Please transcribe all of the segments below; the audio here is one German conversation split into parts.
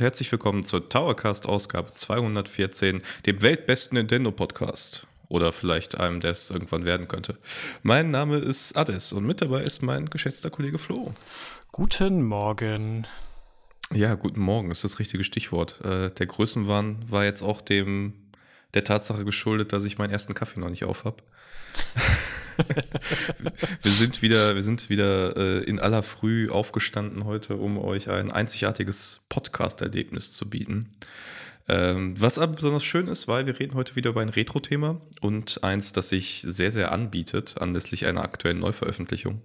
Und herzlich willkommen zur Towercast Ausgabe 214, dem weltbesten Nintendo Podcast. Oder vielleicht einem, der es irgendwann werden könnte. Mein Name ist Ades und mit dabei ist mein geschätzter Kollege Flo. Guten Morgen. Ja, guten Morgen ist das richtige Stichwort. Äh, der Größenwahn war jetzt auch dem der Tatsache geschuldet, dass ich meinen ersten Kaffee noch nicht auf habe. wir sind wieder, wir sind wieder äh, in aller Früh aufgestanden heute, um euch ein einzigartiges Podcast-Erlebnis zu bieten. Ähm, was aber besonders schön ist, weil wir reden heute wieder über ein Retro-Thema und eins, das sich sehr, sehr anbietet anlässlich einer aktuellen Neuveröffentlichung.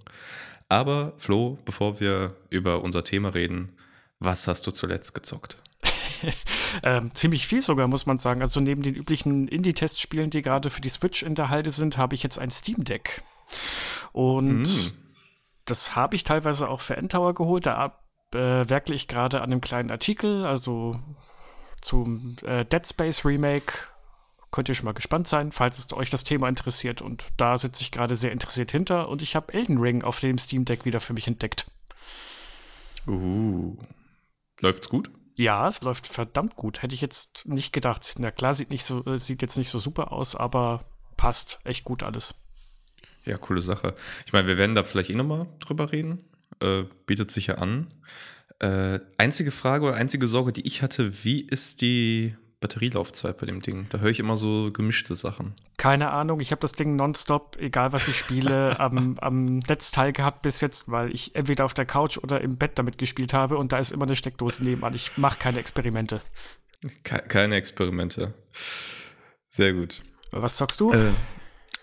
Aber Flo, bevor wir über unser Thema reden, was hast du zuletzt gezockt? ähm, ziemlich viel sogar, muss man sagen. Also neben den üblichen Indie-Testspielen, die gerade für die Switch in der Halde sind, habe ich jetzt ein Steam Deck. Und mm. das habe ich teilweise auch für Endtower geholt. Da äh, werkle ich gerade an einem kleinen Artikel, also zum äh, Dead Space Remake. Könnt ihr schon mal gespannt sein, falls es euch das Thema interessiert. Und da sitze ich gerade sehr interessiert hinter. Und ich habe Elden Ring auf dem Steam Deck wieder für mich entdeckt. Uh. Läuft's gut? Ja, es läuft verdammt gut. Hätte ich jetzt nicht gedacht. Na klar, sieht nicht so, äh, sieht jetzt nicht so super aus, aber passt echt gut alles. Ja, coole Sache. Ich meine, wir werden da vielleicht eh nochmal drüber reden. Äh, bietet sich ja an. Äh, einzige Frage oder einzige Sorge, die ich hatte, wie ist die Batterielaufzeit bei dem Ding? Da höre ich immer so gemischte Sachen. Keine Ahnung, ich habe das Ding nonstop, egal was ich spiele, am, am Netzteil gehabt bis jetzt, weil ich entweder auf der Couch oder im Bett damit gespielt habe und da ist immer eine Steckdose nebenan. Ich mache keine Experimente. keine Experimente. Sehr gut. Was zockst du? Äh,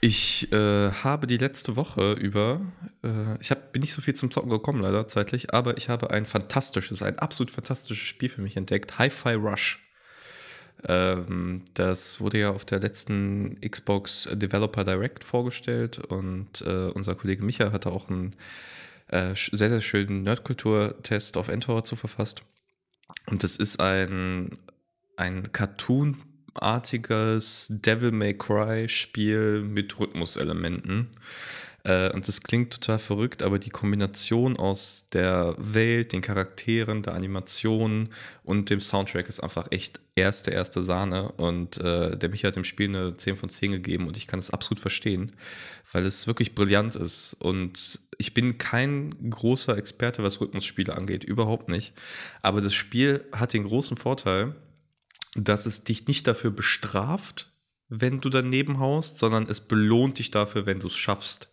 ich äh, habe die letzte Woche über, äh, ich hab, bin nicht so viel zum Zocken gekommen, leider zeitlich, aber ich habe ein fantastisches, ein absolut fantastisches Spiel für mich entdeckt, Hi-Fi Rush. Ähm, das wurde ja auf der letzten Xbox Developer Direct vorgestellt und äh, unser Kollege Micha hatte auch einen äh, sehr, sehr schönen Nerdkultur-Test auf Endor zu verfasst. Und das ist ein, ein Cartoon-artiges Devil May Cry-Spiel mit Rhythmuselementen. Äh, und das klingt total verrückt, aber die Kombination aus der Welt, den Charakteren, der Animation und dem Soundtrack ist einfach echt erste, erste Sahne. Und äh, der mich hat dem Spiel eine 10 von 10 gegeben und ich kann es absolut verstehen, weil es wirklich brillant ist. Und ich bin kein großer Experte, was Rhythmusspiele angeht, überhaupt nicht. Aber das Spiel hat den großen Vorteil, dass es dich nicht dafür bestraft, wenn du daneben haust, sondern es belohnt dich dafür, wenn du es schaffst.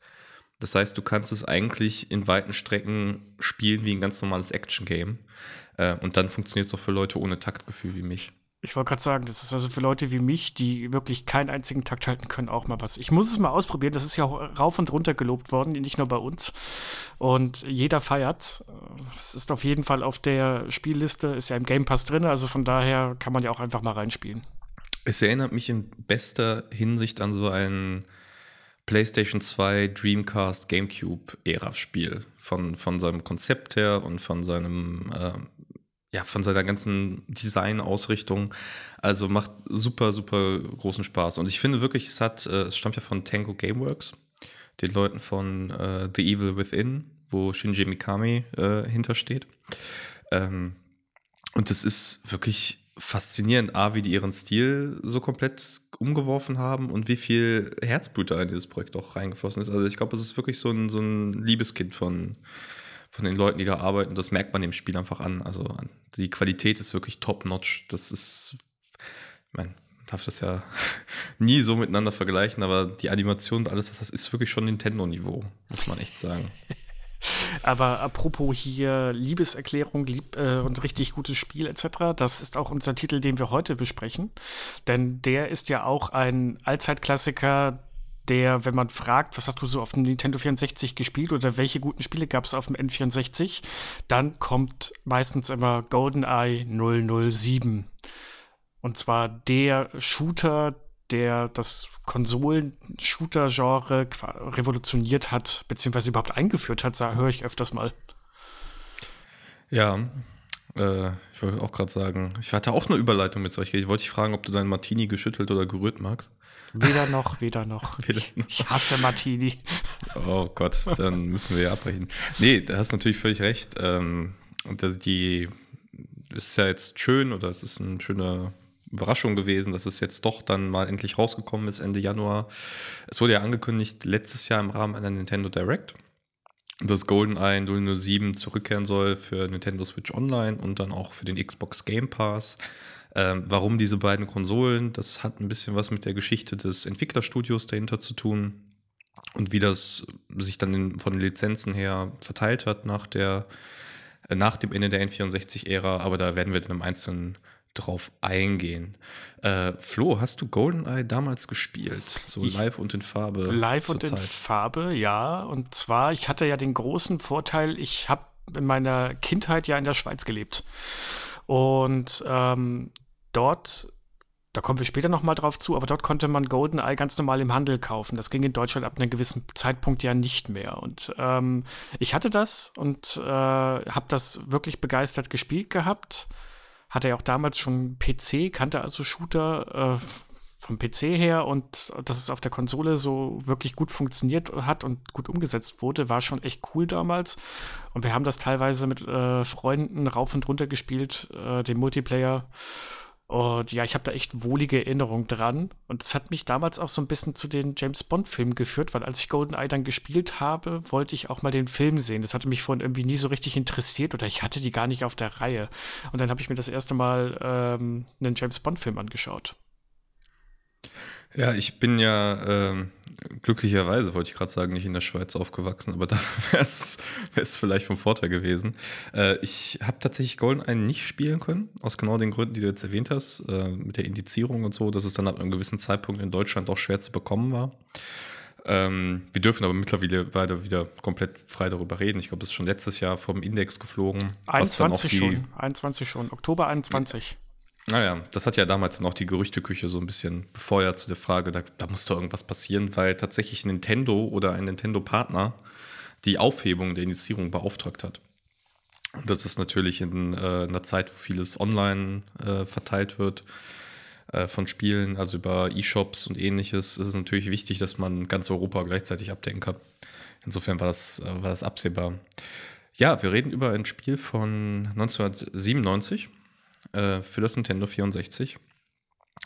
Das heißt, du kannst es eigentlich in weiten Strecken spielen wie ein ganz normales Action-Game. Äh, und dann funktioniert es auch für Leute ohne Taktgefühl wie mich. Ich wollte gerade sagen, das ist also für Leute wie mich, die wirklich keinen einzigen Takt halten können, auch mal was. Ich muss es mal ausprobieren. Das ist ja auch rauf und runter gelobt worden, nicht nur bei uns. Und jeder feiert. Es ist auf jeden Fall auf der Spielliste, ist ja im Game Pass drin, also von daher kann man ja auch einfach mal reinspielen. Es erinnert mich in bester Hinsicht an so einen PlayStation 2, Dreamcast, GameCube-Ära-Spiel. Von, von seinem Konzept her und von seinem, äh, ja, von seiner ganzen Design-Ausrichtung. Also macht super, super großen Spaß. Und ich finde wirklich, es hat, äh, es stammt ja von Tango Gameworks, den Leuten von äh, The Evil Within, wo Shinji Mikami äh, hintersteht. Ähm, und es ist wirklich faszinierend, A, wie die ihren Stil so komplett umgeworfen haben und wie viel Herzblut da in dieses Projekt auch reingeflossen ist. Also ich glaube, es ist wirklich so ein, so ein Liebeskind von, von den Leuten, die da arbeiten. Das merkt man dem Spiel einfach an. Also die Qualität ist wirklich top-notch. Das ist, ich meine, darf das ja nie so miteinander vergleichen, aber die Animation und alles, das ist wirklich schon Nintendo-Niveau, muss man echt sagen. Aber apropos hier Liebeserklärung lieb, äh, und richtig gutes Spiel etc., das ist auch unser Titel, den wir heute besprechen. Denn der ist ja auch ein Allzeitklassiker, der, wenn man fragt, was hast du so auf dem Nintendo 64 gespielt oder welche guten Spiele gab es auf dem N64, dann kommt meistens immer GoldenEye 007. Und zwar der Shooter, der das Konsolen-Shooter-Genre revolutioniert hat, beziehungsweise überhaupt eingeführt hat, höre ich öfters mal. Ja, äh, ich wollte auch gerade sagen, ich hatte auch eine Überleitung mit solch. Ich wollte dich fragen, ob du deinen Martini geschüttelt oder gerührt magst. Weder noch, weder noch. weder noch. Ich hasse Martini. Oh Gott, dann müssen wir ja abbrechen. Nee, da hast du natürlich völlig recht. Ähm, und die ist ja jetzt schön oder es ist eine schöne Überraschung gewesen, dass es jetzt doch dann mal endlich rausgekommen ist Ende Januar. Es wurde ja angekündigt letztes Jahr im Rahmen einer Nintendo Direct, dass GoldenEye 007 zurückkehren soll für Nintendo Switch Online und dann auch für den Xbox Game Pass. Ähm, warum diese beiden Konsolen? Das hat ein bisschen was mit der Geschichte des Entwicklerstudios dahinter zu tun und wie das sich dann in, von den Lizenzen her verteilt hat nach der äh, nach dem Ende der N64-Ära, aber da werden wir dann im Einzelnen drauf eingehen. Äh, Flo, hast du GoldenEye damals gespielt? So ich, live und in Farbe? Live und in Farbe, ja. Und zwar, ich hatte ja den großen Vorteil, ich habe in meiner Kindheit ja in der Schweiz gelebt. Und ähm, dort da kommen wir später nochmal drauf zu, aber dort konnte man GoldenEye ganz normal im Handel kaufen. Das ging in Deutschland ab einem gewissen Zeitpunkt ja nicht mehr. Und ähm, ich hatte das und äh, habe das wirklich begeistert gespielt gehabt. Hatte ja auch damals schon PC, kannte also Shooter äh, vom PC her und dass es auf der Konsole so wirklich gut funktioniert hat und gut umgesetzt wurde, war schon echt cool damals. Und wir haben das teilweise mit äh, Freunden rauf und runter gespielt, äh, den Multiplayer. Und ja, ich habe da echt wohlige Erinnerungen dran. Und es hat mich damals auch so ein bisschen zu den James Bond-Filmen geführt, weil als ich GoldenEye dann gespielt habe, wollte ich auch mal den Film sehen. Das hatte mich vorhin irgendwie nie so richtig interessiert oder ich hatte die gar nicht auf der Reihe. Und dann habe ich mir das erste Mal ähm, einen James Bond-Film angeschaut. Ja, ich bin ja äh, glücklicherweise, wollte ich gerade sagen, nicht in der Schweiz aufgewachsen, aber da wäre es vielleicht vom Vorteil gewesen. Äh, ich habe tatsächlich GoldenEye nicht spielen können, aus genau den Gründen, die du jetzt erwähnt hast, äh, mit der Indizierung und so, dass es dann ab einem gewissen Zeitpunkt in Deutschland auch schwer zu bekommen war. Ähm, wir dürfen aber mittlerweile weiter wieder komplett frei darüber reden. Ich glaube, es ist schon letztes Jahr vom Index geflogen. 21 schon, 21 schon, Oktober 21. Naja, das hat ja damals noch die Gerüchteküche so ein bisschen befeuert zu der Frage, da, da muss doch irgendwas passieren, weil tatsächlich Nintendo oder ein Nintendo-Partner die Aufhebung der Indizierung beauftragt hat. Und das ist natürlich in äh, einer Zeit, wo vieles online äh, verteilt wird äh, von Spielen, also über E-Shops und ähnliches, ist es natürlich wichtig, dass man ganz Europa gleichzeitig abdecken kann. Insofern war das, äh, war das absehbar. Ja, wir reden über ein Spiel von 1997 äh, für das Nintendo 64.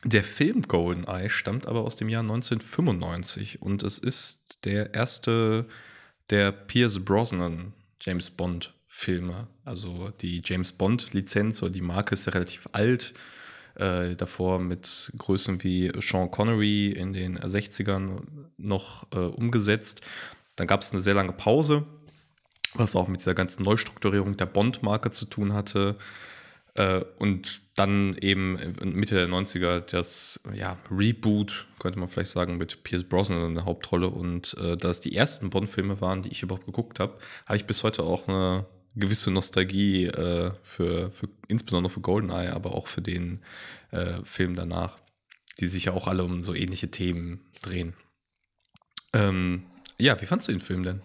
Der Film GoldenEye stammt aber aus dem Jahr 1995 und es ist der erste der Pierce Brosnan James Bond Filme. Also die James Bond Lizenz oder die Marke ist ja relativ alt. Äh, davor mit Größen wie Sean Connery in den 60ern noch äh, umgesetzt. Dann gab es eine sehr lange Pause, was auch mit dieser ganzen Neustrukturierung der Bond-Marke zu tun hatte. Äh, und dann eben Mitte der 90er das ja, Reboot, könnte man vielleicht sagen, mit Pierce Brosnan in der Hauptrolle. Und äh, da es die ersten Bond-Filme waren, die ich überhaupt geguckt habe, habe ich bis heute auch eine gewisse Nostalgie äh, für, für, insbesondere für GoldenEye, aber auch für den äh, Film danach, die sich ja auch alle um so ähnliche Themen drehen. Ähm, ja, wie fandst du den Film denn?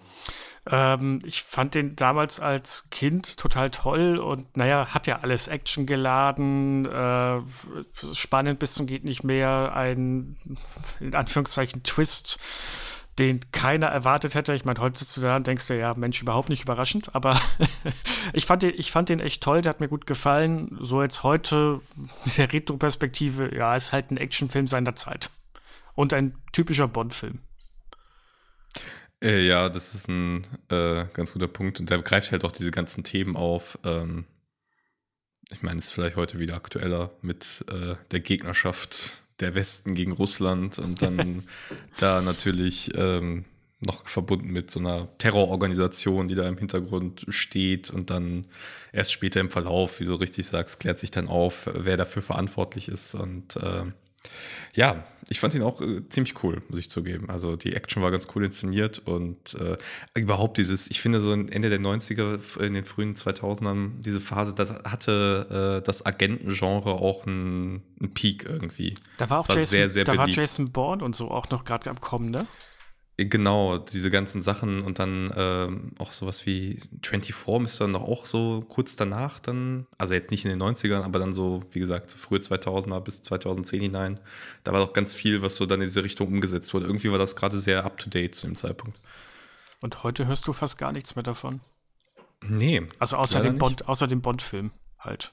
Ähm, ich fand den damals als Kind total toll und naja, hat ja alles Action geladen, äh, spannend bis zum geht nicht mehr, ein in Anführungszeichen Twist, den keiner erwartet hätte. Ich meine, heutzutage denkst du ja, Mensch, überhaupt nicht überraschend, aber ich, fand den, ich fand den echt toll, der hat mir gut gefallen. So jetzt heute, der Retro-Perspektive, ja, ist halt ein Actionfilm seiner Zeit. Und ein typischer Bond-Film. Äh, ja, das ist ein äh, ganz guter Punkt. Und der greift halt auch diese ganzen Themen auf. Ähm, ich meine, es ist vielleicht heute wieder aktueller mit äh, der Gegnerschaft der Westen gegen Russland und dann da natürlich ähm, noch verbunden mit so einer Terrororganisation, die da im Hintergrund steht und dann erst später im Verlauf, wie du richtig sagst, klärt sich dann auf, wer dafür verantwortlich ist und äh, ja, ich fand ihn auch äh, ziemlich cool, muss ich zugeben. Also die Action war ganz cool inszeniert und äh, überhaupt dieses, ich finde so Ende der 90er, in den frühen 2000ern, diese Phase, das hatte äh, das Agentengenre auch einen, einen Peak irgendwie. Da war auch Jason, sehr, sehr da war Jason Bourne und so auch noch gerade am Kommen, ne? Genau, diese ganzen Sachen und dann ähm, auch sowas wie 24 müsste dann auch so kurz danach dann, also jetzt nicht in den 90ern, aber dann so, wie gesagt, frühe 2000er bis 2010 hinein. Da war doch ganz viel, was so dann in diese Richtung umgesetzt wurde. Irgendwie war das gerade sehr up-to-date zu dem Zeitpunkt. Und heute hörst du fast gar nichts mehr davon. Nee. Also außer dem Bond, außer dem Bond-Film halt.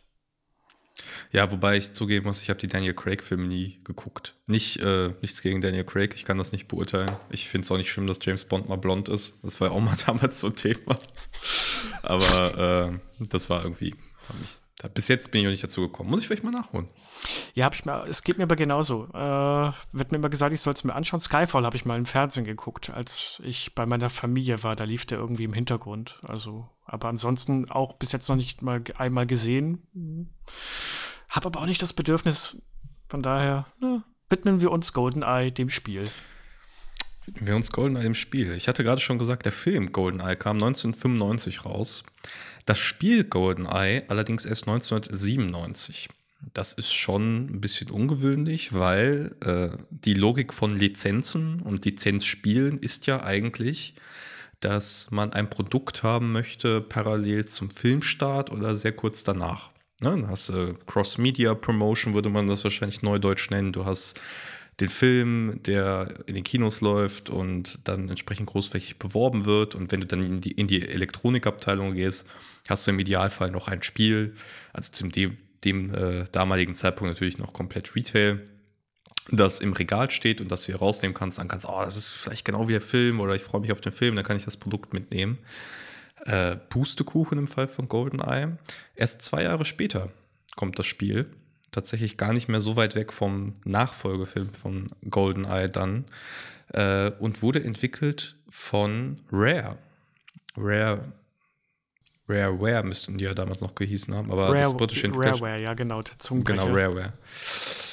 Ja, wobei ich zugeben muss, ich habe die Daniel Craig-Filme nie geguckt. Nicht, äh, nichts gegen Daniel Craig, ich kann das nicht beurteilen. Ich finde es auch nicht schlimm, dass James Bond mal blond ist. Das war ja auch mal damals so ein Thema. Aber äh, das war irgendwie, ich, bis jetzt bin ich noch nicht dazu gekommen. Muss ich vielleicht mal nachholen. Ja, hab ich mal, es geht mir aber genauso. Äh, wird mir immer gesagt, ich soll es mir anschauen. Skyfall habe ich mal im Fernsehen geguckt, als ich bei meiner Familie war. Da lief der irgendwie im Hintergrund. Also, aber ansonsten auch bis jetzt noch nicht mal einmal gesehen. Hab aber auch nicht das Bedürfnis. Von daher ne, widmen wir uns GoldenEye dem Spiel. Widmen wir uns GoldenEye dem Spiel. Ich hatte gerade schon gesagt, der Film GoldenEye kam 1995 raus. Das Spiel GoldenEye allerdings erst 1997. Das ist schon ein bisschen ungewöhnlich, weil äh, die Logik von Lizenzen und Lizenzspielen ist ja eigentlich, dass man ein Produkt haben möchte parallel zum Filmstart oder sehr kurz danach. Ne? Dann hast du äh, Cross-Media-Promotion, würde man das wahrscheinlich neudeutsch nennen. Du hast den Film, der in den Kinos läuft und dann entsprechend großflächig beworben wird. Und wenn du dann in die, in die Elektronikabteilung gehst, hast du im Idealfall noch ein Spiel, also zum dem, dem äh, damaligen Zeitpunkt natürlich noch komplett Retail, das im Regal steht und das du hier rausnehmen kannst, dann kannst, oh, das ist vielleicht genau wie der Film oder ich freue mich auf den Film, dann kann ich das Produkt mitnehmen. Äh, Pustekuchen im Fall von GoldenEye. Erst zwei Jahre später kommt das Spiel. Tatsächlich gar nicht mehr so weit weg vom Nachfolgefilm von GoldenEye dann. Äh, und wurde entwickelt von Rare. Rare Rareware müssten die ja damals noch gehießen haben, aber Rare, das britische Entwickler Rareware, ja genau, der Genau, Rareware.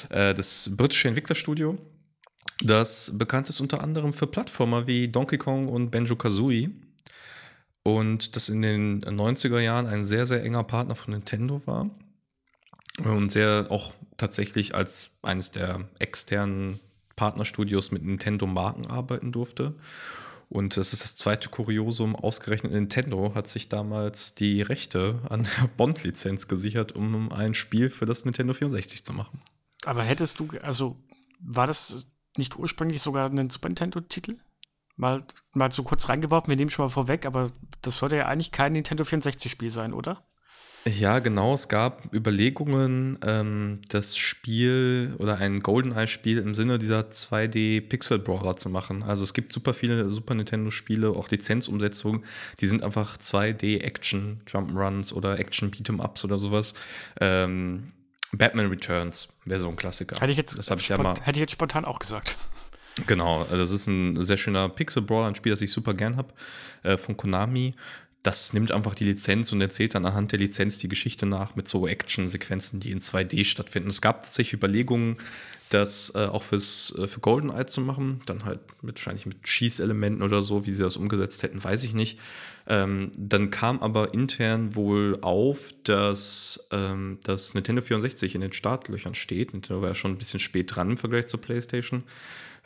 Äh, das britische Entwicklerstudio, das bekannt ist unter anderem für Plattformer wie Donkey Kong und Banjo-Kazooie und das in den 90er Jahren ein sehr, sehr enger Partner von Nintendo war und sehr auch tatsächlich als eines der externen Partnerstudios mit Nintendo-Marken arbeiten durfte. Und das ist das zweite Kuriosum. Ausgerechnet Nintendo hat sich damals die Rechte an der Bond-Lizenz gesichert, um ein Spiel für das Nintendo 64 zu machen. Aber hättest du, also war das nicht ursprünglich sogar ein Super Nintendo-Titel? Mal, mal so kurz reingeworfen, wir nehmen schon mal vorweg, aber das sollte ja eigentlich kein Nintendo 64-Spiel sein, oder? Ja, genau. Es gab Überlegungen, ähm, das Spiel oder ein GoldenEye-Spiel im Sinne dieser 2D-Pixel-Brawler zu machen. Also es gibt super viele Super Nintendo-Spiele, auch Lizenzumsetzungen, die sind einfach 2D-Action-Jump'n'Runs oder Action-Beat'em-Ups oder sowas. Ähm, Batman Returns wäre so ein Klassiker. Hätte ich, jetzt das ich ja mal hätte ich jetzt spontan auch gesagt. Genau, das ist ein sehr schöner Pixel-Brawler, ein Spiel, das ich super gern habe, äh, von Konami das nimmt einfach die Lizenz und erzählt dann anhand der Lizenz die Geschichte nach mit so Action-Sequenzen, die in 2D stattfinden. Es gab tatsächlich Überlegungen, das äh, auch fürs, äh, für GoldenEye zu machen, dann halt mit, wahrscheinlich mit Schießelementen oder so, wie sie das umgesetzt hätten, weiß ich nicht. Ähm, dann kam aber intern wohl auf, dass ähm, das Nintendo 64 in den Startlöchern steht. Nintendo war ja schon ein bisschen spät dran im Vergleich zur PlayStation.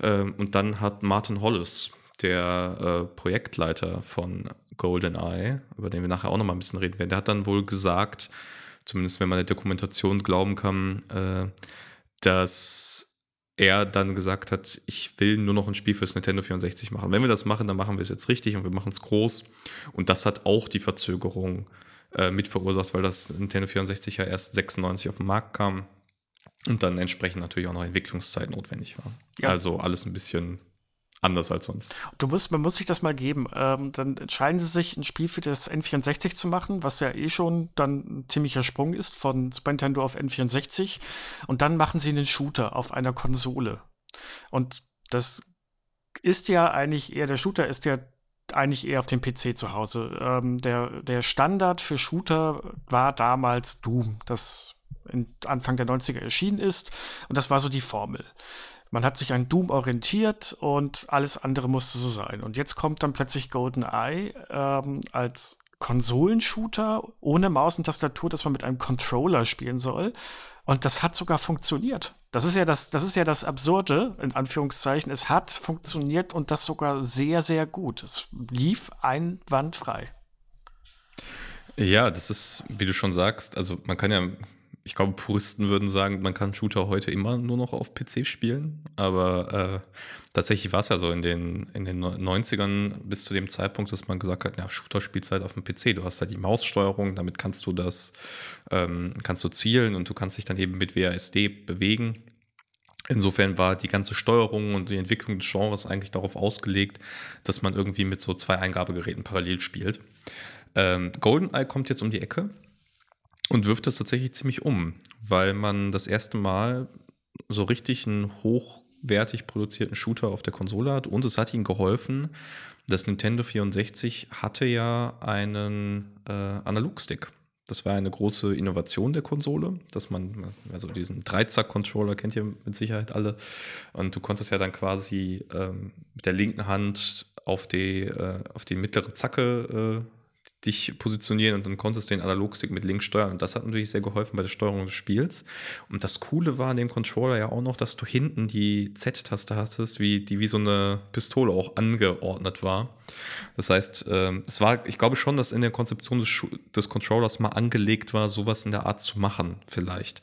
Ähm, und dann hat Martin Hollis, der äh, Projektleiter von GoldenEye, über den wir nachher auch noch mal ein bisschen reden werden, der hat dann wohl gesagt, zumindest wenn man der Dokumentation glauben kann, äh, dass er dann gesagt hat, ich will nur noch ein Spiel fürs Nintendo 64 machen. Wenn wir das machen, dann machen wir es jetzt richtig und wir machen es groß. Und das hat auch die Verzögerung äh, mit verursacht, weil das Nintendo 64 ja erst 96 auf den Markt kam und dann entsprechend natürlich auch noch Entwicklungszeit notwendig war. Ja. Also alles ein bisschen anders als sonst. Du musst, man muss sich das mal geben. Ähm, dann entscheiden sie sich, ein Spiel für das N64 zu machen, was ja eh schon dann ein ziemlicher Sprung ist von Super Nintendo auf N64. Und dann machen sie einen Shooter auf einer Konsole. Und das ist ja eigentlich eher, der Shooter ist ja eigentlich eher auf dem PC zu Hause. Ähm, der, der Standard für Shooter war damals Doom, das Anfang der 90er erschienen ist. Und das war so die Formel. Man hat sich an Doom orientiert und alles andere musste so sein. Und jetzt kommt dann plötzlich GoldenEye ähm, als Konsolenshooter ohne Maus und Tastatur, dass man mit einem Controller spielen soll. Und das hat sogar funktioniert. Das ist ja das, das ist ja das Absurde, in Anführungszeichen. Es hat funktioniert und das sogar sehr, sehr gut. Es lief einwandfrei. Ja, das ist, wie du schon sagst, also man kann ja ich glaube, Puristen würden sagen, man kann Shooter heute immer nur noch auf PC spielen. Aber äh, tatsächlich war es ja so in den, in den 90ern bis zu dem Zeitpunkt, dass man gesagt hat, ja, Shooter spielst halt auf dem PC. Du hast da die Maussteuerung, damit kannst du das, ähm, kannst du zielen und du kannst dich dann eben mit WASD bewegen. Insofern war die ganze Steuerung und die Entwicklung des Genres eigentlich darauf ausgelegt, dass man irgendwie mit so zwei Eingabegeräten parallel spielt. Ähm, GoldenEye kommt jetzt um die Ecke und wirft das tatsächlich ziemlich um, weil man das erste Mal so richtig einen hochwertig produzierten Shooter auf der Konsole hat und es hat ihnen geholfen, das Nintendo 64 hatte ja einen äh, Analogstick. Das war eine große Innovation der Konsole, dass man, also diesen Dreizack-Controller kennt ihr mit Sicherheit alle. Und du konntest ja dann quasi ähm, mit der linken Hand auf die, äh, auf die mittlere Zacke äh, dich positionieren und dann konntest du den Analogstick mit links steuern. Und das hat natürlich sehr geholfen bei der Steuerung des Spiels. Und das Coole war an dem Controller ja auch noch, dass du hinten die Z-Taste hattest, wie, die wie so eine Pistole auch angeordnet war. Das heißt, äh, es war, ich glaube schon, dass in der Konzeption des, des Controllers mal angelegt war, sowas in der Art zu machen, vielleicht.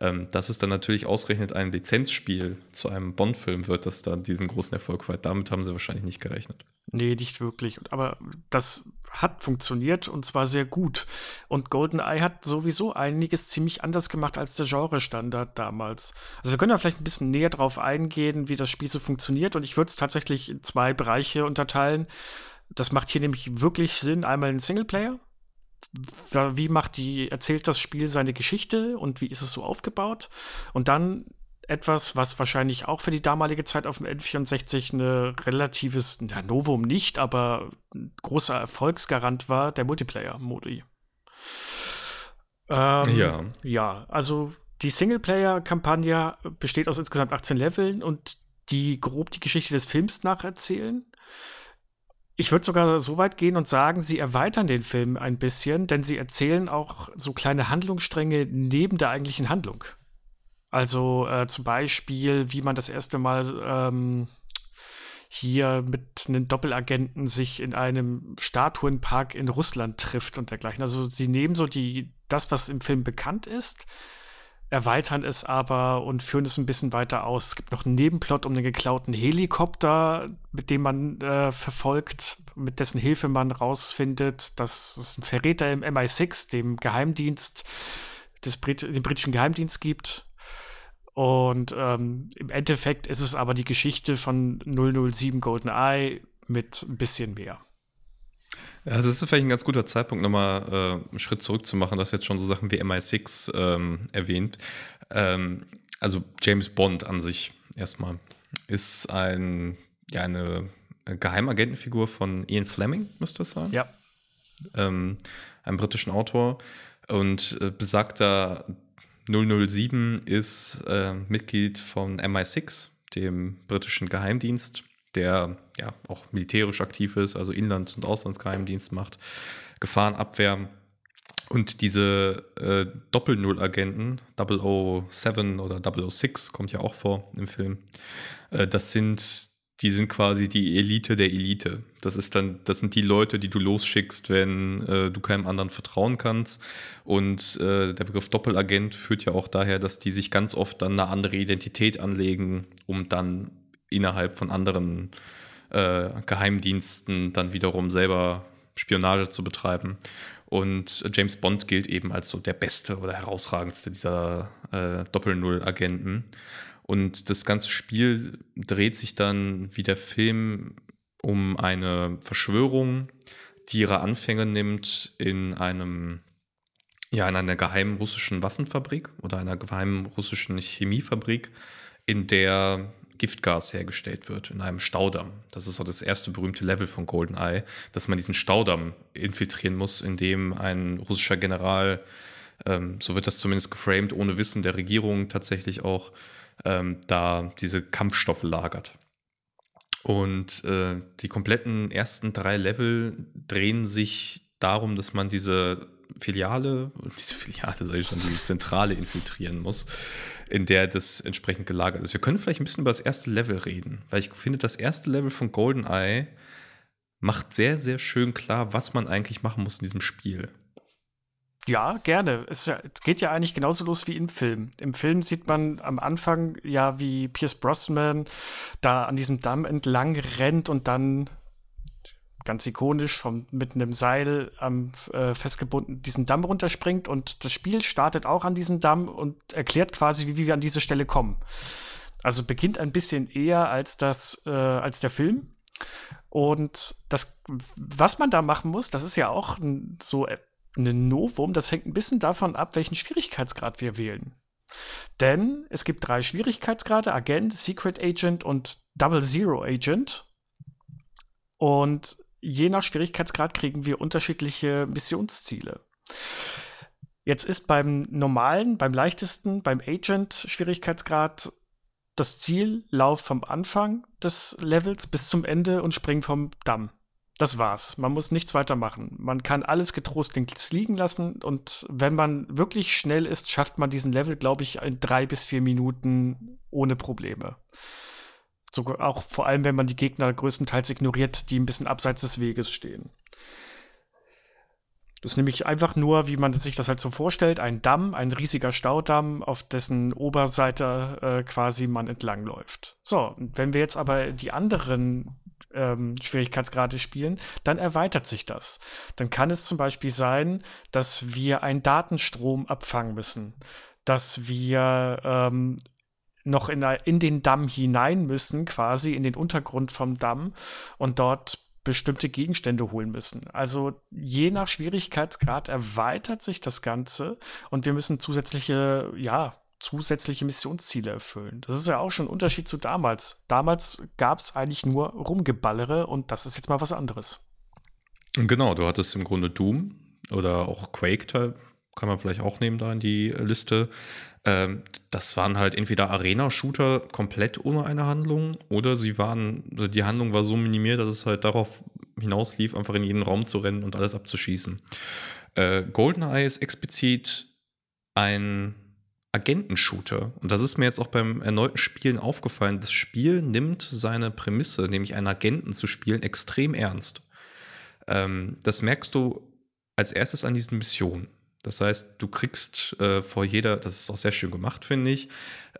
Ähm, dass es dann natürlich ausgerechnet ein Lizenzspiel zu einem Bond-Film wird, das dann diesen großen Erfolg hat. Damit haben sie wahrscheinlich nicht gerechnet. Nee, nicht wirklich. Aber das hat funktioniert und zwar sehr gut. Und GoldenEye hat sowieso einiges ziemlich anders gemacht als der Genre-Standard damals. Also wir können da vielleicht ein bisschen näher drauf eingehen, wie das Spiel so funktioniert. Und ich würde es tatsächlich in zwei Bereiche unterteilen. Das macht hier nämlich wirklich Sinn. Einmal ein Singleplayer, wie macht die, erzählt das Spiel seine Geschichte und wie ist es so aufgebaut? Und dann etwas, was wahrscheinlich auch für die damalige Zeit auf dem N64 eine relatives, ja, Novum nicht, aber ein großer Erfolgsgarant war, der Multiplayer-Modi. Ähm, ja. Ja, also die Singleplayer-Kampagne besteht aus insgesamt 18 Leveln und die grob die Geschichte des Films nacherzählen. Ich würde sogar so weit gehen und sagen, sie erweitern den Film ein bisschen, denn sie erzählen auch so kleine Handlungsstränge neben der eigentlichen Handlung. Also äh, zum Beispiel, wie man das erste Mal ähm, hier mit einem Doppelagenten sich in einem Statuenpark in Russland trifft und dergleichen. Also sie nehmen so die, das, was im Film bekannt ist, erweitern es aber und führen es ein bisschen weiter aus. Es gibt noch einen Nebenplot um den geklauten Helikopter, mit dem man äh, verfolgt, mit dessen Hilfe man rausfindet, dass es einen Verräter im MI6, dem Geheimdienst, des Brit dem britischen Geheimdienst gibt. Und ähm, im Endeffekt ist es aber die Geschichte von 007 GoldenEye mit ein bisschen mehr. Ja, also das ist vielleicht ein ganz guter Zeitpunkt, nochmal äh, einen Schritt zurück zu machen. Du hast jetzt schon so Sachen wie MI6 ähm, erwähnt. Ähm, also James Bond an sich erstmal ist ein, ja, eine Geheimagentenfigur von Ian Fleming, müsste es sein. Ja. Ähm, einem britischen Autor. Und äh, besagter 007 ist äh, Mitglied von MI6, dem britischen Geheimdienst der ja auch militärisch aktiv ist, also Inlands- und Auslandsgeheimdienst macht, Gefahrenabwehr. Und diese äh, Doppel-Null-Agenten, 007 oder 006, kommt ja auch vor im Film, äh, das sind, die sind quasi die Elite der Elite. Das ist dann, das sind die Leute, die du losschickst, wenn äh, du keinem anderen vertrauen kannst. Und äh, der Begriff Doppelagent führt ja auch daher, dass die sich ganz oft dann eine andere Identität anlegen, um dann innerhalb von anderen äh, Geheimdiensten dann wiederum selber Spionage zu betreiben. Und James Bond gilt eben als so der beste oder herausragendste dieser äh, Doppel-Null-Agenten. Und das ganze Spiel dreht sich dann wie der Film um eine Verschwörung, die ihre Anfänge nimmt in einem ja, in einer geheimen russischen Waffenfabrik oder einer geheimen russischen Chemiefabrik, in der Giftgas hergestellt wird in einem Staudamm. Das ist so das erste berühmte Level von GoldenEye, dass man diesen Staudamm infiltrieren muss, in dem ein russischer General, ähm, so wird das zumindest geframed, ohne Wissen der Regierung tatsächlich auch, ähm, da diese Kampfstoffe lagert. Und äh, die kompletten ersten drei Level drehen sich darum, dass man diese Filiale, diese Filiale, sage ich schon, die Zentrale infiltrieren muss in der das entsprechend gelagert ist. Wir können vielleicht ein bisschen über das erste Level reden, weil ich finde, das erste Level von GoldenEye macht sehr, sehr schön klar, was man eigentlich machen muss in diesem Spiel. Ja, gerne. Es geht ja eigentlich genauso los wie im Film. Im Film sieht man am Anfang ja, wie Pierce Brosnan da an diesem Damm entlang rennt und dann ganz ikonisch vom, mit einem Seil am, äh, festgebunden diesen Damm runterspringt und das Spiel startet auch an diesem Damm und erklärt quasi, wie, wie wir an diese Stelle kommen. Also beginnt ein bisschen eher als das, äh, als der Film. Und das, was man da machen muss, das ist ja auch so ein Novum, das hängt ein bisschen davon ab, welchen Schwierigkeitsgrad wir wählen. Denn es gibt drei Schwierigkeitsgrade: Agent, Secret Agent und Double Zero Agent. Und je nach Schwierigkeitsgrad kriegen wir unterschiedliche Missionsziele. Jetzt ist beim normalen, beim leichtesten, beim Agent-Schwierigkeitsgrad das Ziel, lauf vom Anfang des Levels bis zum Ende und spring vom Damm. Das war's. Man muss nichts weiter machen. Man kann alles getrost links liegen lassen und wenn man wirklich schnell ist, schafft man diesen Level, glaube ich, in drei bis vier Minuten ohne Probleme. Sogar auch vor allem, wenn man die Gegner größtenteils ignoriert, die ein bisschen abseits des Weges stehen. Das ist nämlich einfach nur, wie man sich das halt so vorstellt, ein Damm, ein riesiger Staudamm, auf dessen Oberseite äh, quasi man entlangläuft. So, wenn wir jetzt aber die anderen ähm, Schwierigkeitsgrade spielen, dann erweitert sich das. Dann kann es zum Beispiel sein, dass wir einen Datenstrom abfangen müssen, dass wir ähm, noch in, in den Damm hinein müssen, quasi in den Untergrund vom Damm und dort bestimmte Gegenstände holen müssen. Also je nach Schwierigkeitsgrad erweitert sich das Ganze und wir müssen zusätzliche, ja, zusätzliche Missionsziele erfüllen. Das ist ja auch schon ein Unterschied zu damals. Damals gab es eigentlich nur Rumgeballere und das ist jetzt mal was anderes. Genau, du hattest im Grunde Doom oder auch Quake, kann man vielleicht auch nehmen da in die Liste. Ähm, das waren halt entweder Arena-Shooter komplett ohne eine Handlung oder sie waren, also die Handlung war so minimiert, dass es halt darauf hinauslief, einfach in jeden Raum zu rennen und alles abzuschießen. Äh, GoldenEye ist explizit ein Agentenshooter. Und das ist mir jetzt auch beim erneuten Spielen aufgefallen. Das Spiel nimmt seine Prämisse, nämlich einen Agenten zu spielen, extrem ernst. Ähm, das merkst du als erstes an diesen Missionen. Das heißt, du kriegst äh, vor jeder, das ist auch sehr schön gemacht, finde ich,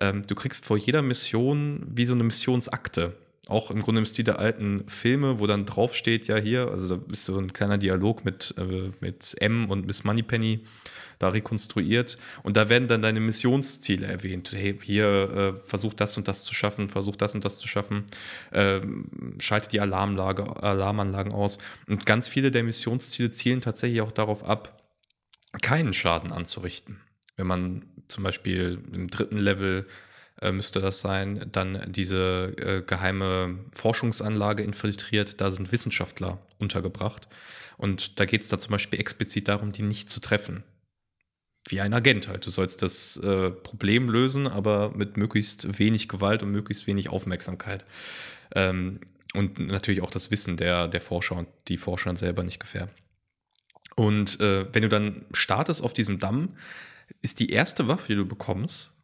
ähm, du kriegst vor jeder Mission wie so eine Missionsakte. Auch im Grunde im Stil der alten Filme, wo dann draufsteht, ja hier, also da ist so ein kleiner Dialog mit, äh, mit M und Miss Moneypenny da rekonstruiert. Und da werden dann deine Missionsziele erwähnt. Hey, hier äh, versuch das und das zu schaffen, versuch das und das zu schaffen, äh, schalte die Alarmlage, Alarmanlagen aus. Und ganz viele der Missionsziele zielen tatsächlich auch darauf ab, keinen Schaden anzurichten. Wenn man zum Beispiel im dritten Level äh, müsste das sein, dann diese äh, geheime Forschungsanlage infiltriert, da sind Wissenschaftler untergebracht. Und da geht es da zum Beispiel explizit darum, die nicht zu treffen. Wie ein Agent halt. Du sollst das äh, Problem lösen, aber mit möglichst wenig Gewalt und möglichst wenig Aufmerksamkeit. Ähm, und natürlich auch das Wissen der, der Forscher und die Forscher selber nicht gefährden. Und äh, wenn du dann startest auf diesem Damm, ist die erste Waffe, die du bekommst,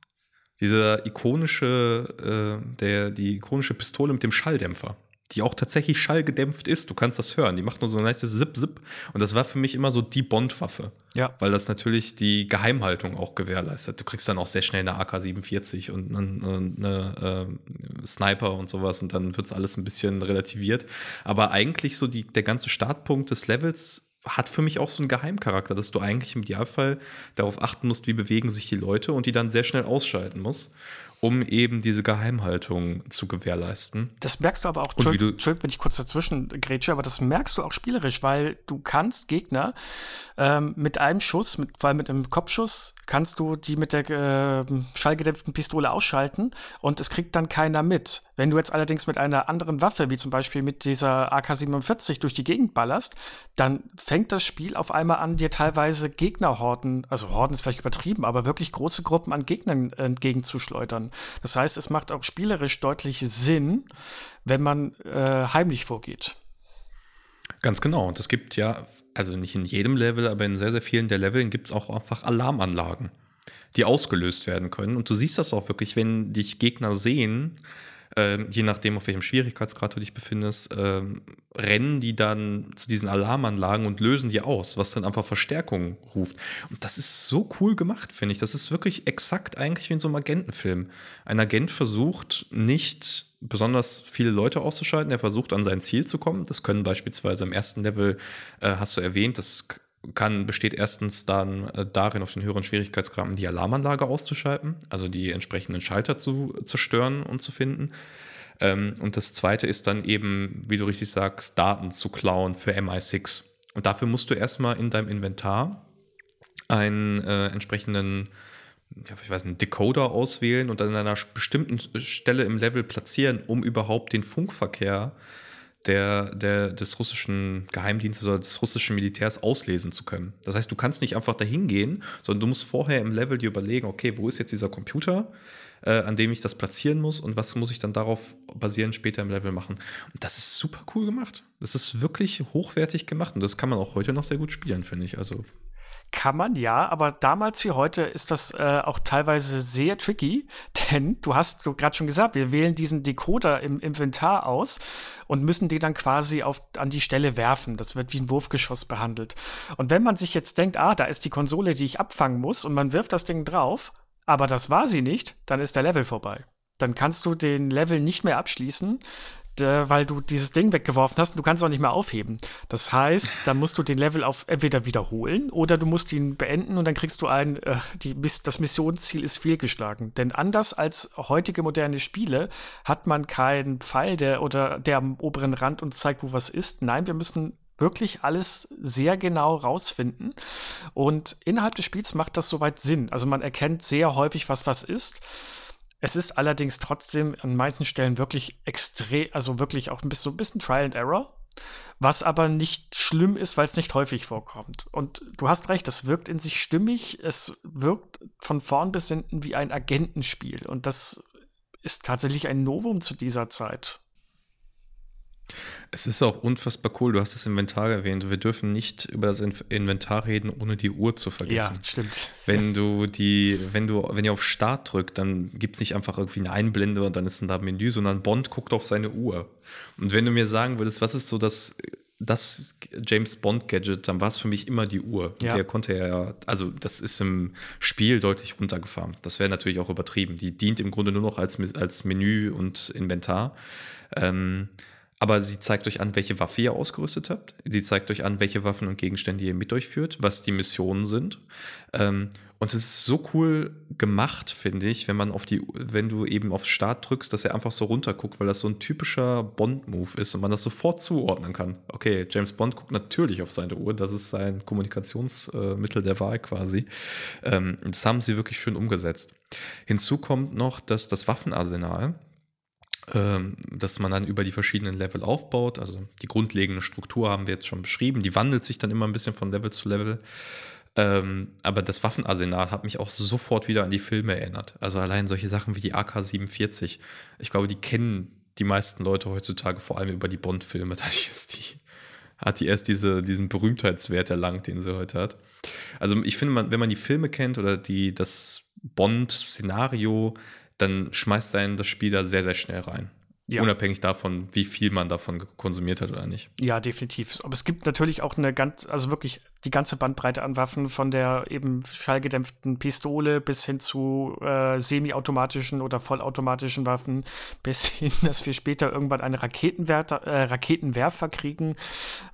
dieser ikonische, äh, der, die ikonische Pistole mit dem Schalldämpfer, die auch tatsächlich schallgedämpft ist. Du kannst das hören. Die macht nur so ein leichtes Zip-Zip. Und das war für mich immer so die Bond-Waffe. Ja. Weil das natürlich die Geheimhaltung auch gewährleistet. Du kriegst dann auch sehr schnell eine AK-47 und eine, eine äh, Sniper und sowas. Und dann wird es alles ein bisschen relativiert. Aber eigentlich so die, der ganze Startpunkt des Levels hat für mich auch so einen Geheimcharakter, dass du eigentlich im Idealfall darauf achten musst, wie bewegen sich die Leute und die dann sehr schnell ausschalten musst um eben diese Geheimhaltung zu gewährleisten. Das merkst du aber auch, Entschuldigung, wenn ich kurz dazwischen grätsche, aber das merkst du auch spielerisch, weil du kannst Gegner ähm, mit einem Schuss, mit, vor allem mit einem Kopfschuss, kannst du die mit der äh, schallgedämpften Pistole ausschalten und es kriegt dann keiner mit. Wenn du jetzt allerdings mit einer anderen Waffe, wie zum Beispiel mit dieser AK-47 durch die Gegend ballerst, dann fängt das Spiel auf einmal an, dir teilweise Gegnerhorden, also Horden ist vielleicht übertrieben, aber wirklich große Gruppen an Gegnern entgegenzuschleudern. Das heißt, es macht auch spielerisch deutlich Sinn, wenn man äh, heimlich vorgeht. Ganz genau. Und es gibt ja, also nicht in jedem Level, aber in sehr, sehr vielen der Leveln gibt es auch einfach Alarmanlagen, die ausgelöst werden können. Und du siehst das auch wirklich, wenn dich Gegner sehen, ähm, je nachdem, auf welchem Schwierigkeitsgrad du dich befindest, ähm, rennen die dann zu diesen Alarmanlagen und lösen die aus, was dann einfach Verstärkung ruft. Und das ist so cool gemacht, finde ich. Das ist wirklich exakt eigentlich wie in so einem Agentenfilm. Ein Agent versucht nicht besonders viele Leute auszuschalten, er versucht an sein Ziel zu kommen. Das können beispielsweise im ersten Level, äh, hast du erwähnt, das kann, besteht erstens dann äh, darin, auf den höheren Schwierigkeitsgraden die Alarmanlage auszuschalten, also die entsprechenden Schalter zu zerstören und zu finden. Ähm, und das zweite ist dann eben, wie du richtig sagst, Daten zu klauen für MI6. Und dafür musst du erstmal in deinem Inventar einen äh, entsprechenden ich weiß, einen Decoder auswählen und an einer bestimmten Stelle im Level platzieren, um überhaupt den Funkverkehr der, der, des russischen Geheimdienstes oder des russischen Militärs auslesen zu können. Das heißt, du kannst nicht einfach dahin gehen, sondern du musst vorher im Level dir überlegen, okay, wo ist jetzt dieser Computer, äh, an dem ich das platzieren muss und was muss ich dann darauf basierend später im Level machen. Und das ist super cool gemacht. Das ist wirklich hochwertig gemacht und das kann man auch heute noch sehr gut spielen, finde ich. Also kann man, ja, aber damals wie heute ist das äh, auch teilweise sehr tricky, denn du hast du gerade schon gesagt, wir wählen diesen Decoder im Inventar aus und müssen den dann quasi auf, an die Stelle werfen. Das wird wie ein Wurfgeschoss behandelt. Und wenn man sich jetzt denkt, ah, da ist die Konsole, die ich abfangen muss, und man wirft das Ding drauf, aber das war sie nicht, dann ist der Level vorbei. Dann kannst du den Level nicht mehr abschließen, weil du dieses Ding weggeworfen hast und du kannst auch nicht mehr aufheben. Das heißt, dann musst du den Level auf entweder wiederholen oder du musst ihn beenden und dann kriegst du ein, äh, die, das Missionsziel ist fehlgeschlagen. Denn anders als heutige moderne Spiele hat man keinen Pfeil, der oder der am oberen Rand uns zeigt, wo was ist. Nein, wir müssen wirklich alles sehr genau rausfinden. Und innerhalb des Spiels macht das soweit Sinn. Also man erkennt sehr häufig, was was ist. Es ist allerdings trotzdem an manchen Stellen wirklich extrem, also wirklich auch ein bisschen, so ein bisschen Trial and Error, was aber nicht schlimm ist, weil es nicht häufig vorkommt. Und du hast recht, es wirkt in sich stimmig, es wirkt von vorn bis hinten wie ein Agentenspiel. Und das ist tatsächlich ein Novum zu dieser Zeit. Es ist auch unfassbar cool, du hast das Inventar erwähnt. Wir dürfen nicht über das Inventar reden, ohne die Uhr zu vergessen. Ja, stimmt. Wenn du die, wenn du, wenn ihr auf Start drückt, dann gibt es nicht einfach irgendwie eine Einblende und dann ist ein da Menü, sondern Bond guckt auf seine Uhr. Und wenn du mir sagen würdest, was ist so das, das James Bond-Gadget, dann war es für mich immer die Uhr. Ja. Der konnte ja, also das ist im Spiel deutlich runtergefahren. Das wäre natürlich auch übertrieben. Die dient im Grunde nur noch als, als Menü und Inventar. Ähm, aber sie zeigt euch an, welche Waffe ihr ausgerüstet habt. Sie zeigt euch an, welche Waffen und Gegenstände ihr mit durchführt, was die Missionen sind. Ähm, und es ist so cool gemacht, finde ich, wenn man auf die, wenn du eben auf Start drückst, dass er einfach so runterguckt, weil das so ein typischer Bond-Move ist und man das sofort zuordnen kann. Okay, James Bond guckt natürlich auf seine Uhr, das ist sein Kommunikationsmittel der Wahl quasi. Ähm, das haben sie wirklich schön umgesetzt. Hinzu kommt noch, dass das Waffenarsenal dass man dann über die verschiedenen Level aufbaut. Also die grundlegende Struktur haben wir jetzt schon beschrieben. Die wandelt sich dann immer ein bisschen von Level zu Level. Ähm, aber das Waffenarsenal hat mich auch sofort wieder an die Filme erinnert. Also allein solche Sachen wie die AK-47. Ich glaube, die kennen die meisten Leute heutzutage vor allem über die Bond-Filme. Dadurch ist die, hat die erst diese, diesen Berühmtheitswert erlangt, den sie heute hat. Also ich finde, man, wenn man die Filme kennt oder die, das Bond-Szenario, dann schmeißt einen das Spiel da sehr, sehr schnell rein. Ja. Unabhängig davon, wie viel man davon konsumiert hat oder nicht. Ja, definitiv. Aber es gibt natürlich auch eine ganz, also wirklich die ganze Bandbreite an Waffen, von der eben schallgedämpften Pistole bis hin zu äh, semiautomatischen oder vollautomatischen Waffen, bis hin, dass wir später irgendwann eine Raketenwerfer, äh, Raketenwerfer kriegen.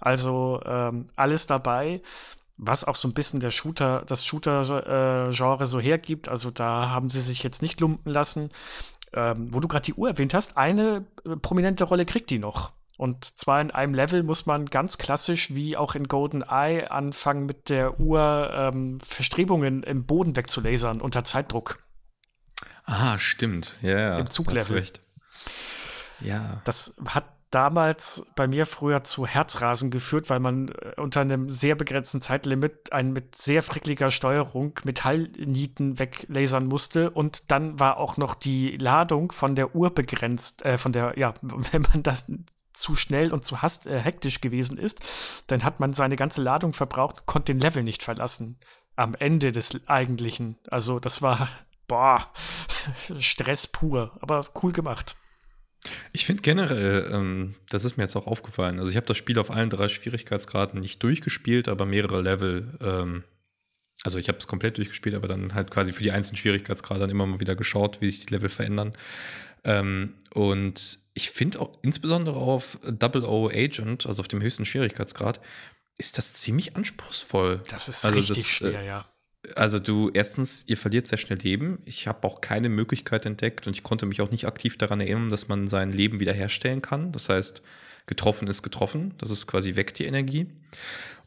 Also ähm, alles dabei was auch so ein bisschen der Shooter, das Shooter-Genre so hergibt. Also da haben sie sich jetzt nicht lumpen lassen. Ähm, wo du gerade die Uhr erwähnt hast, eine äh, prominente Rolle kriegt die noch. Und zwar in einem Level muss man ganz klassisch wie auch in Golden Eye anfangen, mit der Uhr ähm, Verstrebungen im Boden wegzulasern unter Zeitdruck. Ah, stimmt. Ja, ja. Im Zuglevel. Ja. Das hat damals bei mir früher zu Herzrasen geführt, weil man äh, unter einem sehr begrenzten Zeitlimit einen mit sehr frickliger Steuerung Metallnieten weglasern musste und dann war auch noch die Ladung von der Uhr begrenzt, äh, von der, ja, wenn man das zu schnell und zu hast, äh, hektisch gewesen ist, dann hat man seine ganze Ladung verbraucht, konnte den Level nicht verlassen. Am Ende des eigentlichen. Also das war, boah, Stress pur, aber cool gemacht. Ich finde generell, ähm, das ist mir jetzt auch aufgefallen, also ich habe das Spiel auf allen drei Schwierigkeitsgraden nicht durchgespielt, aber mehrere Level, ähm, also ich habe es komplett durchgespielt, aber dann halt quasi für die einzelnen Schwierigkeitsgrade dann immer mal wieder geschaut, wie sich die Level verändern. Ähm, und ich finde auch insbesondere auf Double O Agent, also auf dem höchsten Schwierigkeitsgrad, ist das ziemlich anspruchsvoll. Das ist also richtig das, schwer, äh, ja. Also du, erstens, ihr verliert sehr schnell Leben. Ich habe auch keine Möglichkeit entdeckt und ich konnte mich auch nicht aktiv daran erinnern, dass man sein Leben wiederherstellen kann. Das heißt, getroffen ist getroffen. Das ist quasi weg, die Energie.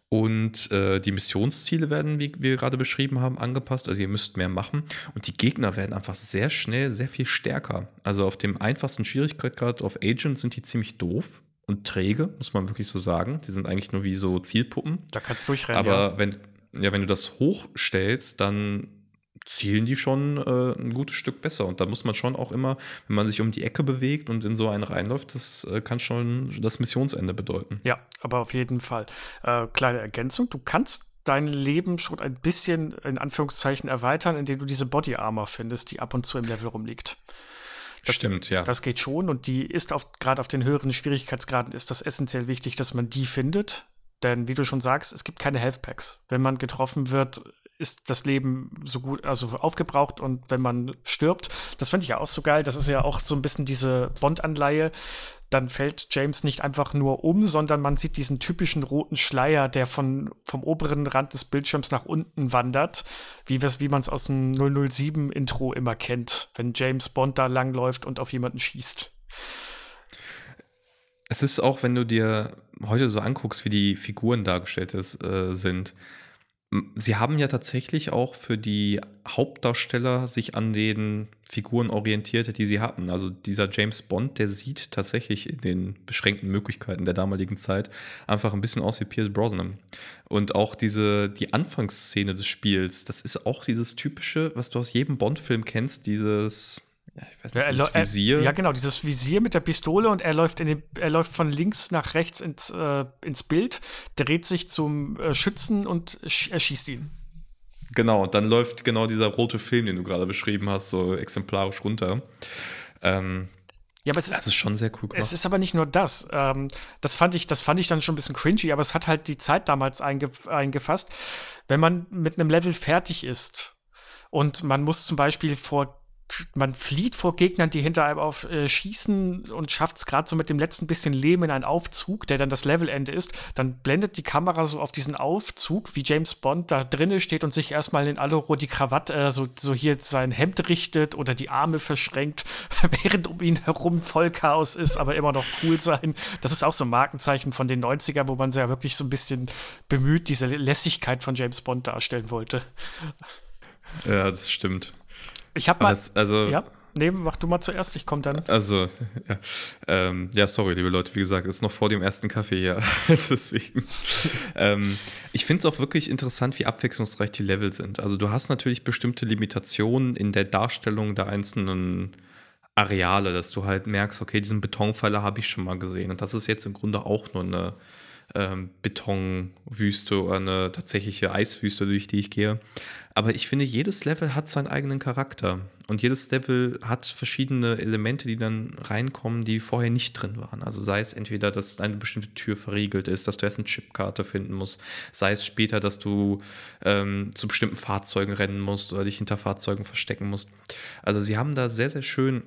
Und äh, die Missionsziele werden, wie wir gerade beschrieben haben, angepasst. Also ihr müsst mehr machen. Und die Gegner werden einfach sehr schnell sehr viel stärker. Also auf dem einfachsten Schwierigkeitsgrad auf Agent sind die ziemlich doof und träge, muss man wirklich so sagen. Die sind eigentlich nur wie so Zielpuppen. Da kannst du durchrennen. Aber ja. wenn, ja, wenn du das hochstellst, dann zielen die schon äh, ein gutes Stück besser. Und da muss man schon auch immer, wenn man sich um die Ecke bewegt und in so einen reinläuft, das äh, kann schon das Missionsende bedeuten. Ja, aber auf jeden Fall. Äh, kleine Ergänzung, du kannst dein Leben schon ein bisschen in Anführungszeichen erweitern, indem du diese Body Armor findest, die ab und zu im Level rumliegt. Das, Stimmt, ja. Das geht schon und die ist auf, gerade auf den höheren Schwierigkeitsgraden ist das essentiell wichtig, dass man die findet. Denn wie du schon sagst, es gibt keine Health Packs. Wenn man getroffen wird, ist das Leben so gut, also aufgebraucht und wenn man stirbt, das finde ich ja auch so geil. Das ist ja auch so ein bisschen diese Bond-Anleihe. Dann fällt James nicht einfach nur um, sondern man sieht diesen typischen roten Schleier, der von, vom oberen Rand des Bildschirms nach unten wandert, wie, wie man es aus dem 007-Intro immer kennt, wenn James Bond da langläuft und auf jemanden schießt. Es ist auch, wenn du dir heute so anguckst, wie die Figuren dargestellt ist, äh, sind. Sie haben ja tatsächlich auch für die Hauptdarsteller sich an den Figuren orientiert, die sie hatten. Also dieser James Bond, der sieht tatsächlich in den beschränkten Möglichkeiten der damaligen Zeit einfach ein bisschen aus wie Pierce Brosnan. Und auch diese, die Anfangsszene des Spiels, das ist auch dieses typische, was du aus jedem Bond-Film kennst, dieses ja, ich weiß nicht, ja, dieses Visier. Er, ja, genau, dieses Visier mit der Pistole und er läuft, in den, er läuft von links nach rechts ins, äh, ins Bild, dreht sich zum äh, Schützen und erschießt ihn. Genau, und dann läuft genau dieser rote Film, den du gerade beschrieben hast, so exemplarisch runter. Ähm, ja, aber es das ist, ist schon sehr cool gemacht. Es ist aber nicht nur das. Ähm, das, fand ich, das fand ich dann schon ein bisschen cringy, aber es hat halt die Zeit damals einge eingefasst. Wenn man mit einem Level fertig ist und man muss zum Beispiel vor man flieht vor Gegnern, die hinter einem auf äh, schießen und schafft es gerade so mit dem letzten bisschen Leben in einen Aufzug, der dann das Levelende ist. Dann blendet die Kamera so auf diesen Aufzug, wie James Bond da drinnen steht und sich erstmal in Aluro die Krawatte, äh, so, so hier sein Hemd richtet oder die Arme verschränkt, während um ihn herum voll Chaos ist, aber immer noch cool sein. Das ist auch so ein Markenzeichen von den 90er, wo man ja wirklich so ein bisschen bemüht diese Lässigkeit von James Bond darstellen wollte. Ja, das stimmt. Ich habe mal. Das, also, ja, nee, mach du mal zuerst, ich komme dann. Also, ja. Ähm, ja, sorry, liebe Leute, wie gesagt, ist noch vor dem ersten Kaffee hier. Deswegen. ähm, ich finde es auch wirklich interessant, wie abwechslungsreich die Level sind. Also, du hast natürlich bestimmte Limitationen in der Darstellung der einzelnen Areale, dass du halt merkst, okay, diesen Betonpfeiler habe ich schon mal gesehen. Und das ist jetzt im Grunde auch nur eine ähm, Betonwüste oder eine tatsächliche Eiswüste, durch die ich gehe. Aber ich finde, jedes Level hat seinen eigenen Charakter. Und jedes Level hat verschiedene Elemente, die dann reinkommen, die vorher nicht drin waren. Also sei es entweder, dass eine bestimmte Tür verriegelt ist, dass du erst eine Chipkarte finden musst, sei es später, dass du ähm, zu bestimmten Fahrzeugen rennen musst oder dich hinter Fahrzeugen verstecken musst. Also sie haben da sehr, sehr schön